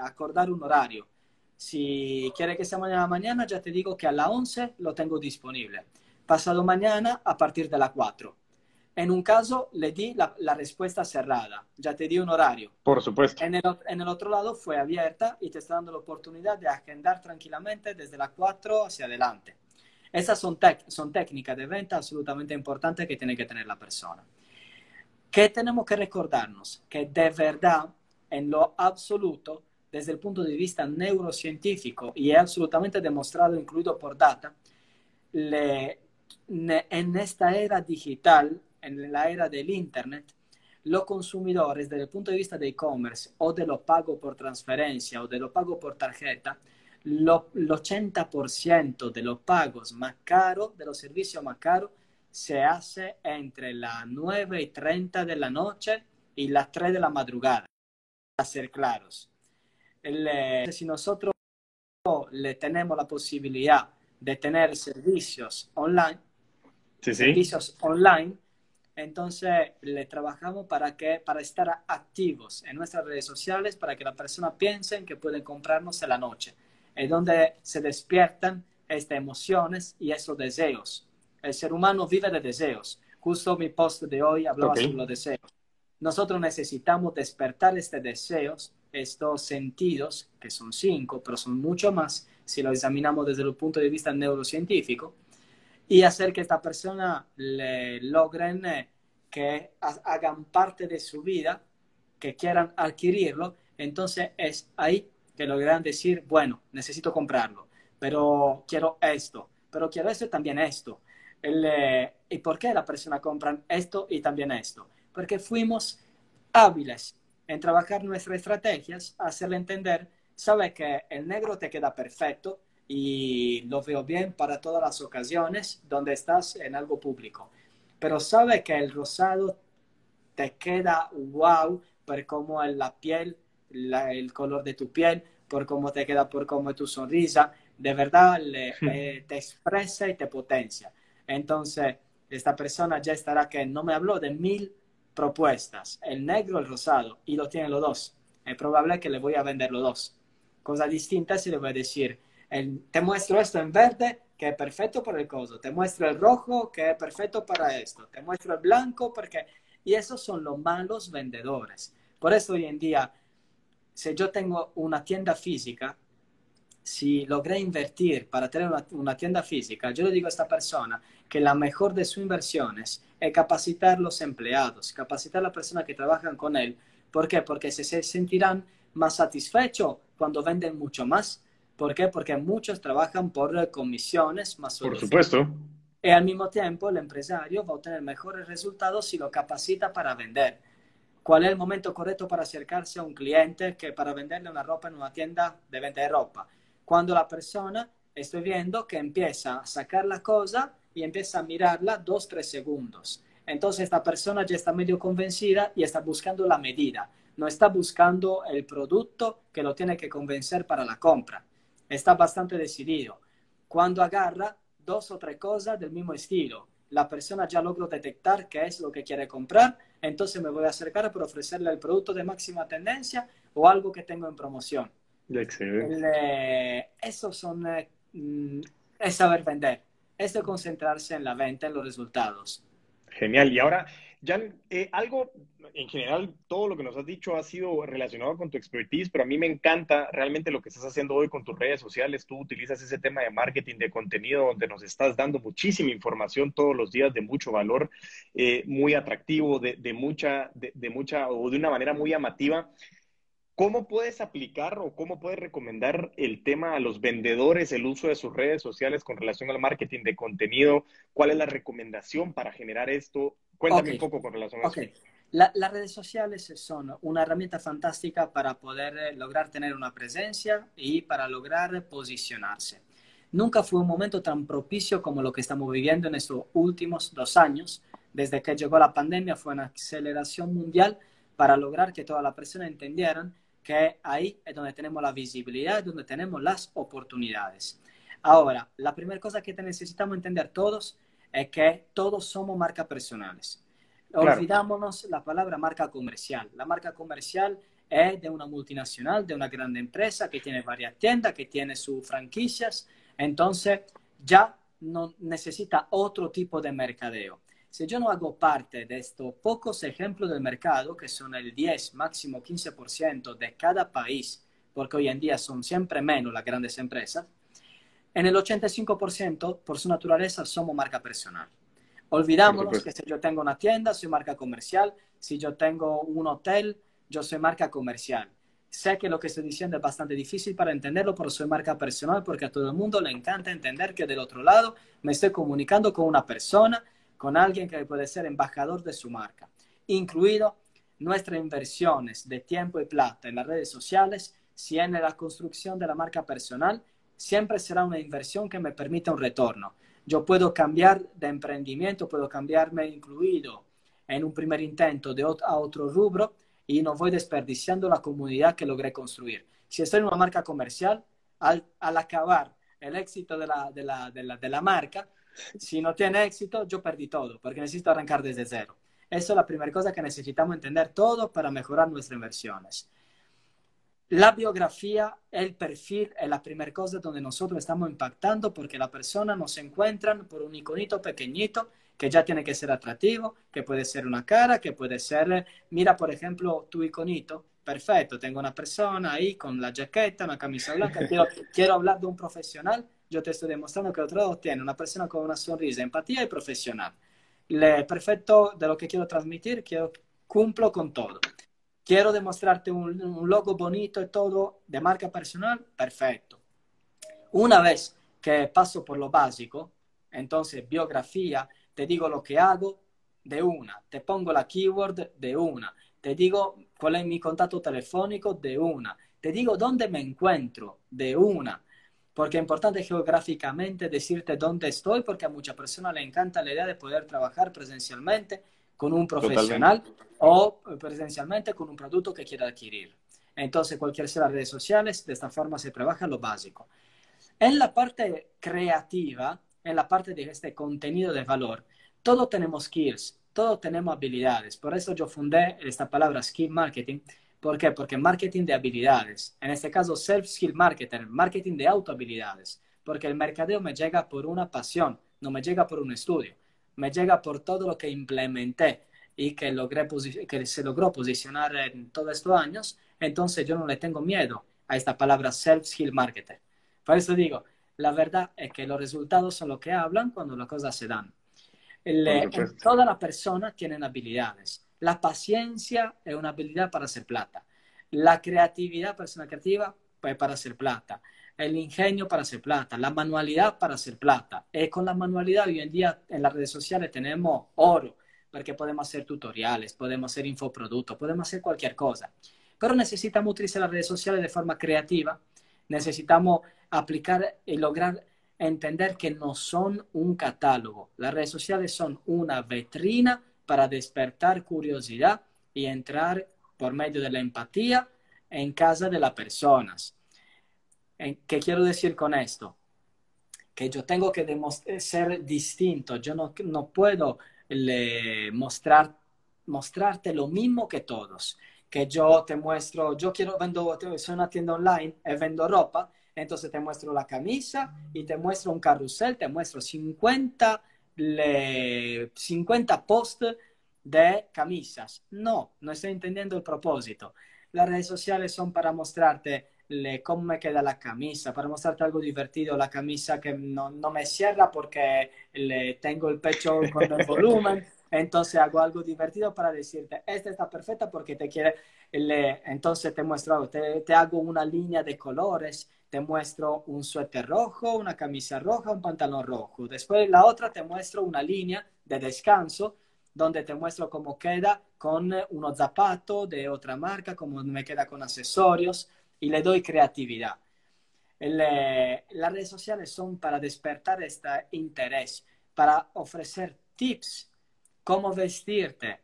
acordar un horario. Si quieres que sea mañana a la mañana, ya te digo que a las 11 lo tengo disponible. Pasado mañana a partir de las 4. En un caso le di la, respuesta cerrada, ya te di un horario. Por supuesto. En el, en el, otro lado fue abierta y te está dando la oportunidad de agendar tranquilamente desde las 4 hacia adelante. Esas son, son técnicas de venta absolutamente importantes que tiene que tener la persona. ¿Qué tenemos que recordarnos? Que de verdad, en lo absoluto, desde el punto de vista neurocientífico, y es absolutamente demostrado, incluido por data, le, en esta era digital, en la era del Internet, los consumidores, desde el punto de vista de e-commerce o de lo pago por transferencia o de lo pago por tarjeta, lo, el 80% de los pagos más caros, de los servicios más caros, se hace entre las 9 y 30 de la noche y las 3 de la madrugada, para ser claros. Si nosotros le tenemos la posibilidad de tener servicios online, servicios online, entonces le trabajamos para que para estar activos en nuestras redes sociales, para que la persona piense que pueden comprarnos en la noche, es donde se despiertan estas emociones y esos deseos. El ser humano vive de deseos. Justo mi post de hoy hablaba sobre los deseos. Nosotros necesitamos despertar estos deseos, estos sentidos, que son cinco, pero son mucho más si lo examinamos desde el punto de vista neurocientífico, y hacer que esta persona le logren eh, que hagan parte de su vida, que quieran adquirirlo, entonces es ahí que logran decir, bueno, necesito comprarlo, pero quiero esto, pero quiero esto y también esto. Eh, ¿Y por qué la persona compra esto y también esto? Porque fuimos hábiles en trabajar nuestras estrategias, hacerle entender, sabe que el negro te queda perfecto y lo veo bien para todas las ocasiones donde estás en algo público, pero sabe que el rosado te queda wow por cómo es la piel, el color de tu piel, por cómo te queda, por cómo es tu sonrisa, de verdad *laughs* eh, te expresa y te potencia. Entonces, esta persona ya estará que no me habló de mil propuestas, el negro, el rosado, y lo tiene los dos. Es probable que le voy a vender los dos. Cosa distinta si le voy a decir, te muestro esto en verde, que es perfecto para el coso, te muestro el rojo, que es perfecto para esto, te muestro el blanco, porque... Y esos son los malos vendedores. Por eso hoy en día, si yo tengo una tienda física, si logré invertir para tener una, tienda física, yo le digo a esta persona que la mejor de sus inversiones es capacitar los empleados, capacitar a las personas que trabajan con él. ¿Por qué? Porque se sentirán más satisfechos cuando venden mucho más. ¿Por qué? Porque muchos trabajan por comisiones más Por supuesto. Y al mismo tiempo el empresario va a obtener mejores resultados si lo capacita para vender. ¿Cuál es el momento correcto para acercarse a un cliente que para venderle una ropa en una tienda de venta de ropa? Cuando la persona, estoy viendo que empieza a sacar la cosa y empieza a mirarla dos, tres segundos. Entonces esta persona ya está medio convencida y está buscando la medida. No está buscando el producto que lo tiene que convencer para la compra. Está bastante decidido. Cuando agarra dos o tres cosas del mismo estilo, la persona ya logró detectar qué es lo que quiere comprar, entonces me voy a acercar para ofrecerle el producto de máxima tendencia o algo que tengo en promoción. Excelente. eso son, eh, mm, es saber vender, es de concentrarse en la venta, en los resultados. Genial. Y ahora, Jan, eh, algo, en general, todo lo que nos has dicho ha sido relacionado con tu expertise, pero a mí me encanta realmente lo que estás haciendo hoy con tus redes sociales. Tú utilizas ese tema de marketing de contenido donde nos estás dando muchísima información todos los días de mucho valor, eh, muy atractivo, de, de mucha, de, de, mucha, o de una manera muy llamativa. ¿Cómo puedes aplicar o cómo puedes recomendar el tema a los vendedores, el uso de sus redes sociales con relación al marketing de contenido? ¿Cuál es la recomendación para generar esto? Cuéntame un poco con relación a eso. las redes sociales son una herramienta fantástica para poder eh, lograr tener una presencia y para lograr posicionarse. Nunca fue un momento tan propicio como lo que estamos viviendo en estos últimos dos años. Desde que llegó la pandemia fue una aceleración mundial para lograr que todas las personas entendieran que ahí es donde tenemos la visibilidad, donde tenemos las oportunidades. Ahora, la primera cosa que necesitamos entender todos es que todos somos marcas personales. Olvidámonos la palabra marca comercial. La marca comercial es de una multinacional, de una gran empresa que tiene varias tiendas, que tiene sus franquicias. Entonces, ya no necesita otro tipo de mercadeo. Si yo no hago parte de estos pocos ejemplos del mercado, que son el 10, máximo 15% de cada país, porque hoy en día son siempre menos las grandes empresas, en el 85%, por su naturaleza, somos marca personal. Olvidámonos que si yo tengo una tienda, soy marca comercial. Si yo tengo un hotel, yo soy marca comercial. Sé que lo que estoy diciendo es bastante difícil para entenderlo, pero soy marca personal porque a todo el mundo le encanta entender que del otro lado me estoy comunicando con una persona, con alguien que puede ser embajador de su marca, incluido nuestras inversiones de tiempo y plata en las redes sociales, si en la construcción de la marca personal, siempre será una inversión que me permita un retorno. Yo puedo cambiar de emprendimiento, puedo cambiarme incluido en un primer intento de a otro rubro y no voy desperdiciando la comunidad que logré construir. Si estoy en una marca comercial, al, acabar el éxito de la, de, la, de, la, de la marca, si no tiene éxito, yo perdí todo, porque necesito arrancar desde cero. Eso es la primera cosa que necesitamos entender todo para mejorar nuestras inversiones. La biografía, el perfil es la primera cosa donde nosotros estamos impactando porque la persona nos encuentra por un iconito pequeñito que ya tiene que ser atractivo, que puede ser una cara, que puede ser, mira por ejemplo tu iconito, perfecto, tengo una persona ahí con la jaqueta, una camisa blanca, *laughs* quiero, hablar de un profesional, yo te estoy demostrando que otro lado tiene una persona con una sonrisa, empatía y profesional. Perfecto de lo que quiero transmitir, quiero, cumplo con todo. Quiero demostrarte un, un logo bonito y todo de marca personal, perfecto. Una vez que paso por lo básico, entonces biografía, te digo lo que hago de una, te pongo la keyword de una, te digo cuál es mi contacto telefónico de una, te digo dónde me encuentro de una, porque es importante geográficamente decirte dónde estoy, porque a muchas personas le encanta la idea de poder trabajar presencialmente con un profesional o presencialmente con un producto que quiera adquirir. Entonces, cualquier sea las redes sociales, de esta forma se trabaja lo básico. En la parte creativa, en la parte de este contenido de valor, todos tenemos skills, todos tenemos habilidades. Por eso yo fundé esta palabra skill marketing. ¿Por qué? Porque marketing de habilidades. En este caso, self-skill marketer, marketing de autohabilidades. Porque el mercadeo me llega por una pasión, no me llega por un estudio. Me llega por todo lo que implementé y que, logré que se logró posicionar en todos estos años. Entonces yo no le tengo miedo a esta palabra self-skill marketer. Por eso digo, la verdad es que los resultados son lo que hablan cuando las cosas se dan. El, todas las personas tienen habilidades. La paciencia es una habilidad para hacer plata. La creatividad, persona creativa, pues para hacer plata. El ingenio para hacer plata. La manualidad para hacer plata. Y con la manualidad hoy en día en las redes sociales tenemos oro, porque podemos hacer tutoriales, podemos hacer infoproductos, podemos hacer cualquier cosa. Pero necesitamos utilizar las redes sociales de forma creativa. Necesitamos aplicar y lograr entender que no son un catálogo. Las redes sociales son una vitrina para despertar curiosidad y entrar por medio de la empatía en casa de las personas. ¿Qué quiero decir con esto? Que yo tengo que ser distinto. Yo no, no puedo mostrar, mostrarte lo mismo que todos. Que yo te muestro, yo quiero, vendo, soy una tienda online y vendo ropa entonces te muestro la camisa y te muestro un carrusel, te muestro 50, 50 posts de camisas. No, no estoy entendiendo el propósito. Las redes sociales son para mostrarte cómo me queda la camisa, para mostrarte algo divertido, la camisa que no, no me cierra porque le tengo el pecho con el *laughs* volumen. Entonces hago algo divertido para decirte, esta está perfecta porque te quiere, le, entonces te muestro, te, te hago una línea de colores te muestro un suéter rojo, una camisa roja, un pantalón rojo. Después la otra te muestro una línea de descanso donde te muestro cómo queda con unos zapatos de otra marca, cómo me queda con accesorios y le doy creatividad. las redes sociales son para despertar este interés, para ofrecer tips, cómo vestirte,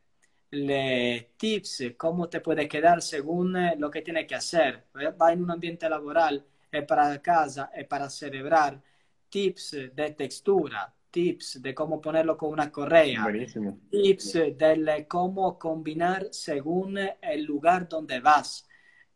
le tips, cómo te puede quedar según lo que tiene que hacer. Va en un ambiente laboral, para casa, es para celebrar. tips de textura, tips de cómo ponerlo con una correa, Buenísimo. tips de cómo combinar según el lugar donde vas,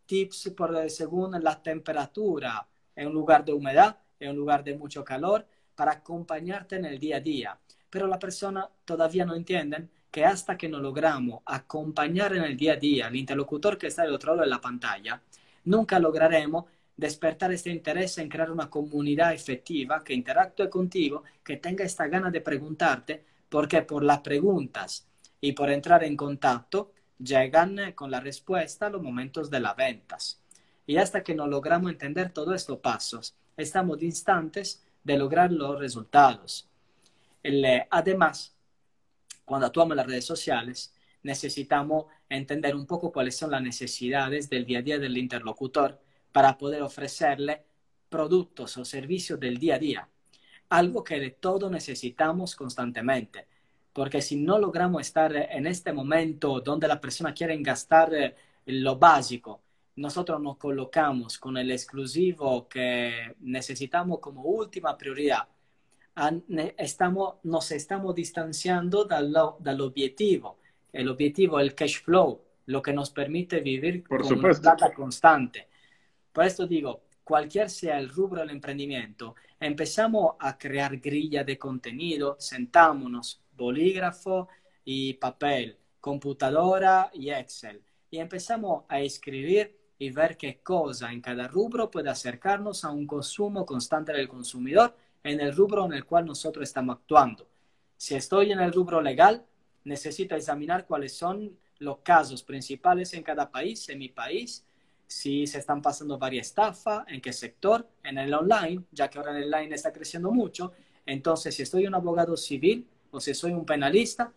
tips por, según la temperatura, en un lugar de humedad, en un lugar de mucho calor, para acompañarte en el día a día. Pero la persona todavía no entienden que hasta que no logramos acompañar en el día a día al interlocutor que está del otro lado de la pantalla, nunca lograremos despertar este interés en crear una comunidad efectiva que interactúe contigo, que tenga esta gana de preguntarte, porque por las preguntas y por entrar en contacto llegan con la respuesta los momentos de las ventas. Y hasta que no logramos entender todos estos pasos, estamos distantes de lograr los resultados. El, además, cuando actuamos en las redes sociales, necesitamos entender un poco cuáles son las necesidades del día a día del interlocutor para poder ofrecerle productos o servicios del día a día. Algo que de todo necesitamos constantemente. Porque si no logramos estar en este momento donde la persona quiere gastar eh, lo básico, nosotros nos colocamos con el exclusivo que necesitamos como última prioridad. Estamos, nos estamos distanciando del objetivo. El objetivo es el cash flow, lo que nos permite vivir Por con supuesto. plata constante. Por esto digo, cualquier sea el rubro del emprendimiento, empezamos a crear grilla de contenido, sentámonos, bolígrafo y papel, computadora y Excel, y empezamos a escribir y ver qué cosa en cada rubro puede acercarnos a un consumo constante del consumidor en el rubro en el cual nosotros estamos actuando. Si estoy en el rubro legal, necesito examinar cuáles son los casos principales en cada país, en mi país, si se están pasando varias estafas, en qué sector, en el online, ya que ahora el online está creciendo mucho. Entonces, si estoy un abogado civil o si soy un penalista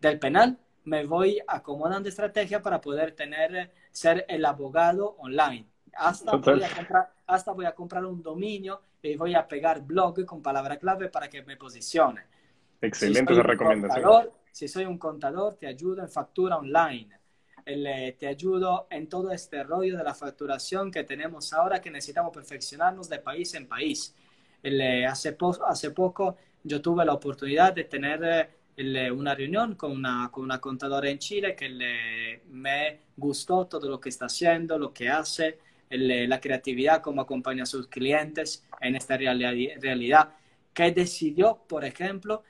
del penal, me voy acomodando estrategia para poder tener, ser el abogado online. Hasta voy, a comprar, hasta voy a comprar un dominio y voy a pegar blog con palabra clave para que me posicione. Excelente si recomendación. Contador, si soy un contador, te ayudo en factura online. El, te ayudo en todo este rollo de la facturación que tenemos ahora que necesitamos perfeccionarnos de país en país. El, hace, po hace poco yo tuve la oportunidad de tener el, una reunión con una, con una contadora en Chile que le, me gustó todo lo que está haciendo, lo que hace, la creatividad, cómo acompaña a sus clientes en esta realidad, que decidió, por ejemplo,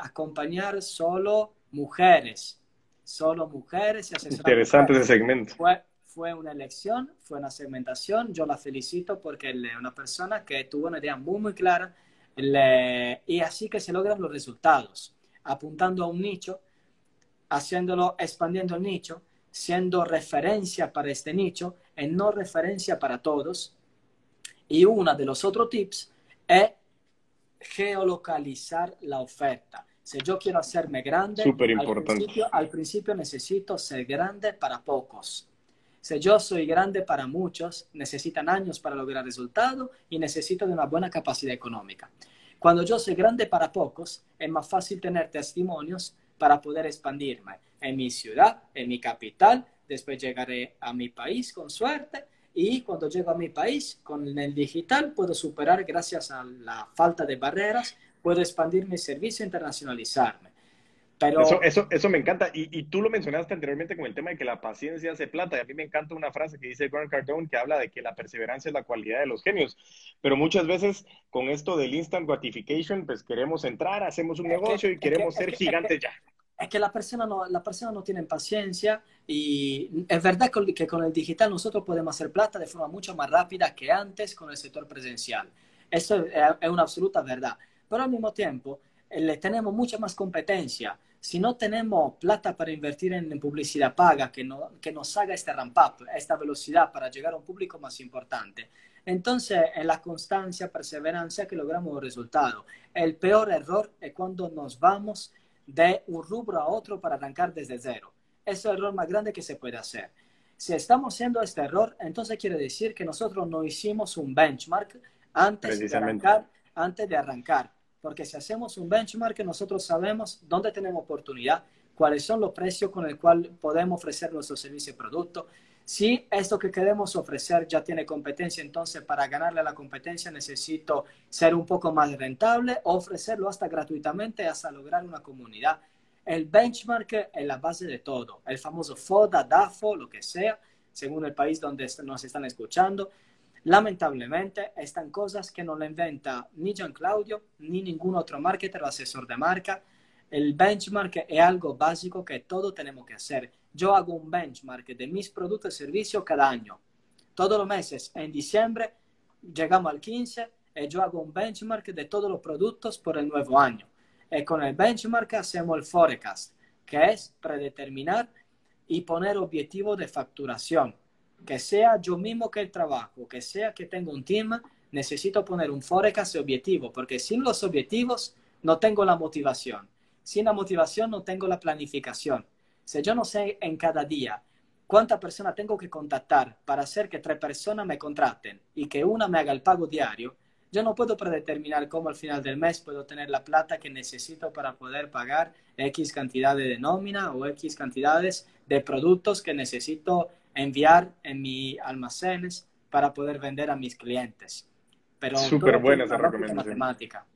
acompañar solo mujeres solo mujeres y Interesante ese segmento. Fue, fue una elección, fue una segmentación. Yo la felicito porque es una persona que tuvo una idea muy, muy clara le, y así que se logran los resultados, apuntando a un nicho, haciéndolo, expandiendo el nicho, siendo referencia para este nicho y no referencia para todos. Y uno de los otros tips es geolocalizar la oferta. Si yo quiero hacerme grande, al principio, al principio necesito ser grande para pocos. Si yo soy grande para muchos, necesitan años para lograr resultados y necesito de una buena capacidad económica. Cuando yo soy grande para pocos, es más fácil tener testimonios para poder expandirme en mi ciudad, en mi capital, después llegaré a mi país con suerte y cuando llego a mi país con el digital puedo superar gracias a la falta de barreras puedo expandir mi servicio e internacionalizarme. Pero... Eso, eso, eso me encanta. Y, y, tú lo mencionaste anteriormente con el tema de que la paciencia hace plata. Y a mí me encanta una frase que dice Grant Cardone que habla de que la perseverancia es la cualidad de los genios. Pero muchas veces con esto del instant gratification, pues queremos entrar, hacemos un negocio y queremos ser gigantes ya. Es que la persona, no, la persona no tiene paciencia y es verdad que con el digital nosotros podemos hacer plata de forma mucho más rápida que antes con el sector presencial. Eso es una absoluta verdad pero al mismo tiempo eh, le tenemos mucha más competencia. Si no tenemos plata para invertir en, publicidad paga que, no, que nos haga este ramp up, esta velocidad para llegar a un público más importante, entonces en la constancia, perseverancia que logramos un resultado. El peor error es cuando nos vamos de un rubro a otro para arrancar desde cero. Es el error más grande que se puede hacer. Si estamos haciendo este error, entonces quiere decir que nosotros no hicimos un benchmark antes de arrancar, antes de arrancar porque si hacemos un benchmark, nosotros sabemos dónde tenemos oportunidad, cuáles son los precios con el cual podemos ofrecer nuestro servicio y producto. Si esto que queremos ofrecer ya tiene competencia, entonces para ganarle a la competencia necesito ser un poco más rentable o ofrecerlo hasta gratuitamente hasta lograr una comunidad. El benchmark es la base de todo. El famoso FODA, DAFO, lo que sea, según el país donde nos están escuchando. Lamentablemente, están cosas que no le inventa ni Gian Claudio ni ningún otro marketer o asesor de marca. El benchmark es algo básico que todos tenemos que hacer yo hago un benchmark de mis productos y servicios cada año. Todos los meses, en diciembre, llegamos al 15 y yo hago un benchmark de todos los productos por el nuevo año. Y con el benchmark hacemos el forecast, que es predeterminar y poner objetivos de facturación. Que sea yo mismo que el trabajo, que sea que tengo un team, necesito poner un forecast y objetivo, porque sin los objetivos no tengo la motivación. Sin la motivación no tengo la planificación. Si yo no sé en cada día cuántas personas tengo que contactar para hacer que tres personas me contraten y que una me haga el pago diario, yo no puedo predeterminar cómo al final del mes puedo tener la plata que necesito para poder pagar X cantidades de nómina o X cantidades de productos que necesito enviar en mis almacenes para poder vender a mis clientes. Pero súper buena esa recomendación. Matemática.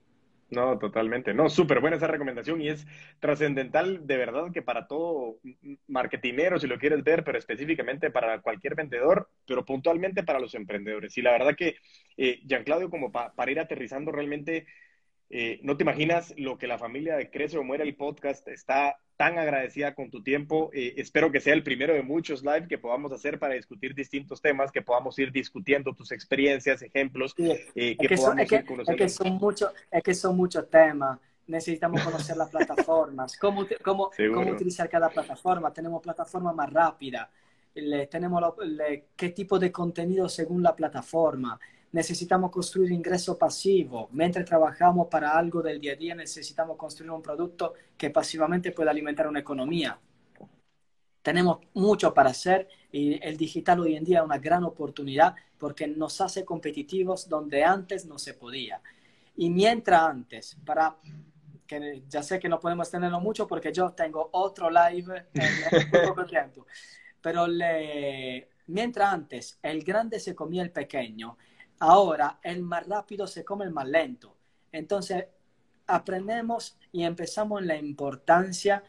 No, totalmente. No, súper buena esa recomendación y es trascendental de verdad que para todo marketinero, si lo quieres ver, pero específicamente para cualquier vendedor, pero puntualmente para los emprendedores. Y la verdad que, eh, Jean Claudio, como para ir aterrizando realmente eh, no te imaginas lo que la familia de Crece o Muere el podcast está tan agradecida con tu tiempo. Eh, espero que sea el primero de muchos live que podamos hacer para discutir distintos temas, que podamos ir discutiendo tus experiencias, ejemplos, eh, que, podamos ir conociendo. Es que son muchos es que son muchos temas. Necesitamos conocer las plataformas, cómo, cómo, cómo utilizar cada plataforma. Tenemos plataforma más rápida, le, tenemos qué tipo de contenido según la plataforma necesitamos construir ingreso pasivo. Mientras trabajamos para algo del día a día, necesitamos construir un producto que pasivamente pueda alimentar una economía. Tenemos mucho para hacer y el digital hoy en día es una gran oportunidad porque nos hace competitivos donde antes no se podía. Y mientras antes, para que ya sé que no podemos tenerlo mucho porque yo tengo otro live en poco tiempo, pero le, mientras antes el grande se comía el pequeño, Ahora, el más rápido se come el más lento. Entonces, aprendemos y empezamos en la importancia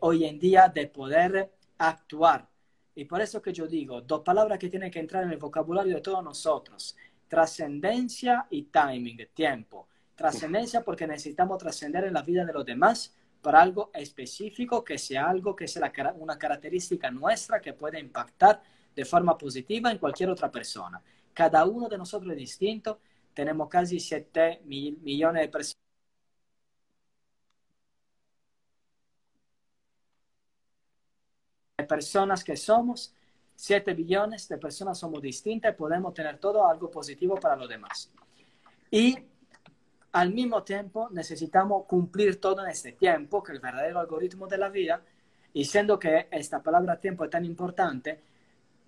hoy en día de poder actuar. Y por eso que yo digo, dos palabras que tienen que entrar en el vocabulario de todos nosotros. Trascendencia y timing, tiempo. Trascendencia porque necesitamos trascender en la vida de los demás para algo específico, que sea algo que sea una característica nuestra que puede impactar de forma positiva en cualquier otra persona. Cada uno de nosotros es distinto. Tenemos casi 7 mil millones de personas. personas que somos, 7 billones de personas somos distintas y podemos tener todo algo positivo para los demás. Y al mismo tiempo necesitamos cumplir todo en este tiempo, que es el verdadero algoritmo de la vida, y siendo que esta palabra tiempo es tan importante,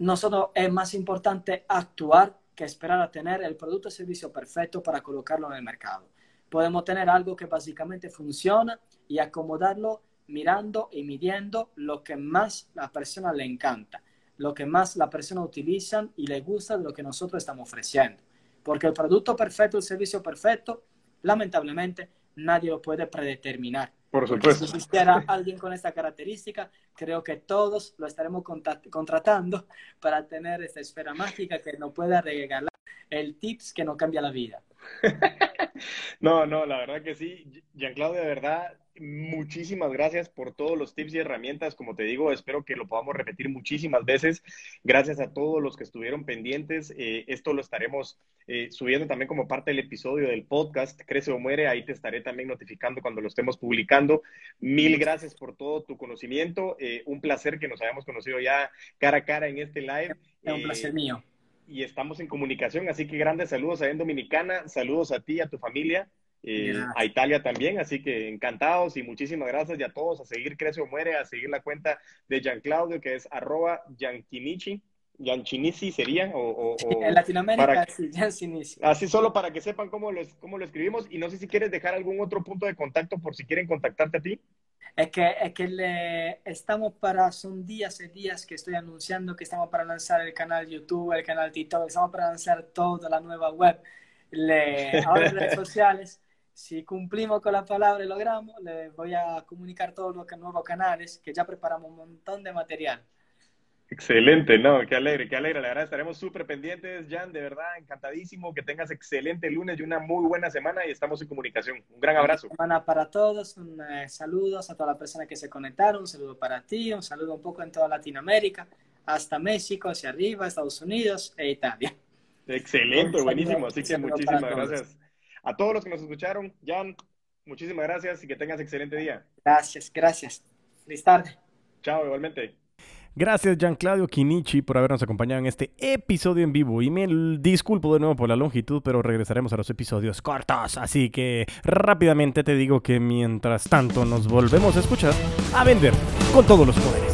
nosotros es más importante actuar que esperar a tener el producto o servicio perfecto para colocarlo en el mercado. Podemos tener algo que básicamente funciona y acomodarlo mirando y midiendo lo que más la persona le encanta, lo que más la persona utiliza y le gusta de lo que nosotros estamos ofreciendo. Porque el producto perfecto, el servicio perfecto, lamentablemente nadie lo puede predeterminar. Por supuesto. Si existiera alguien con esta característica, creo que todos lo estaremos contratando para tener esta esfera mágica que nos pueda regalar el tips que nos cambia la vida. *laughs* no, no, la verdad que sí. Jean-Claude, de verdad, muchísimas gracias por todos los tips y herramientas. Como te digo, espero que lo podamos repetir muchísimas veces. Gracias a todos los que estuvieron pendientes. Eh, esto lo estaremos eh, subiendo también como parte del episodio del podcast Crece o Muere. Ahí te estaré también notificando cuando lo estemos publicando. Mil gracias por todo tu conocimiento. Eh, un placer que nos hayamos conocido ya cara a cara en este live. Es un placer mío. Y estamos en comunicación, así que grandes saludos a en Dominicana, saludos a ti, a tu familia eh, a Italia también, así que encantados y muchísimas gracias y a todos a seguir Crece o Muere, a seguir la cuenta de Gian Claudio que es arroba Gianchinici, Gianchinici sería, o, en Latinoamérica sí, Así solo para que sepan cómo lo, cómo lo escribimos y no sé si quieres dejar algún otro punto de contacto por si quieren contactarte a ti. Es que, es que le, estamos para, son días y días que estoy anunciando que estamos para lanzar el canal YouTube, el canal TikTok, estamos para lanzar toda la nueva web, le, ahora redes *laughs* sociales. Si cumplimos con la palabra y logramos, les voy a comunicar todos los nuevos canales que ya preparamos un montón de material. Excelente, no, qué alegre, qué alegre. La verdad, estaremos súper pendientes, Jan, de verdad, encantadísimo. Que tengas excelente lunes y una muy buena semana y estamos en comunicación. Un gran abrazo. semana para todos, un, eh, saludos a todas las personas que se conectaron, un saludo para ti, un saludo un poco en toda Latinoamérica, hasta México, hacia arriba, Estados Unidos e Italia. Excelente, buenísimo. Así que muchísimas gracias a todos los que nos escucharon. Jan, muchísimas gracias y que tengas excelente día. Gracias, gracias. Feliz tarde. Chao, igualmente. Gracias, Gian Claudio Kinichi, por habernos acompañado en este episodio en vivo. Y me disculpo de nuevo por la longitud, pero regresaremos a los episodios cortos. Así que rápidamente te digo que mientras tanto nos volvemos a escuchar, a vender con todos los poderes.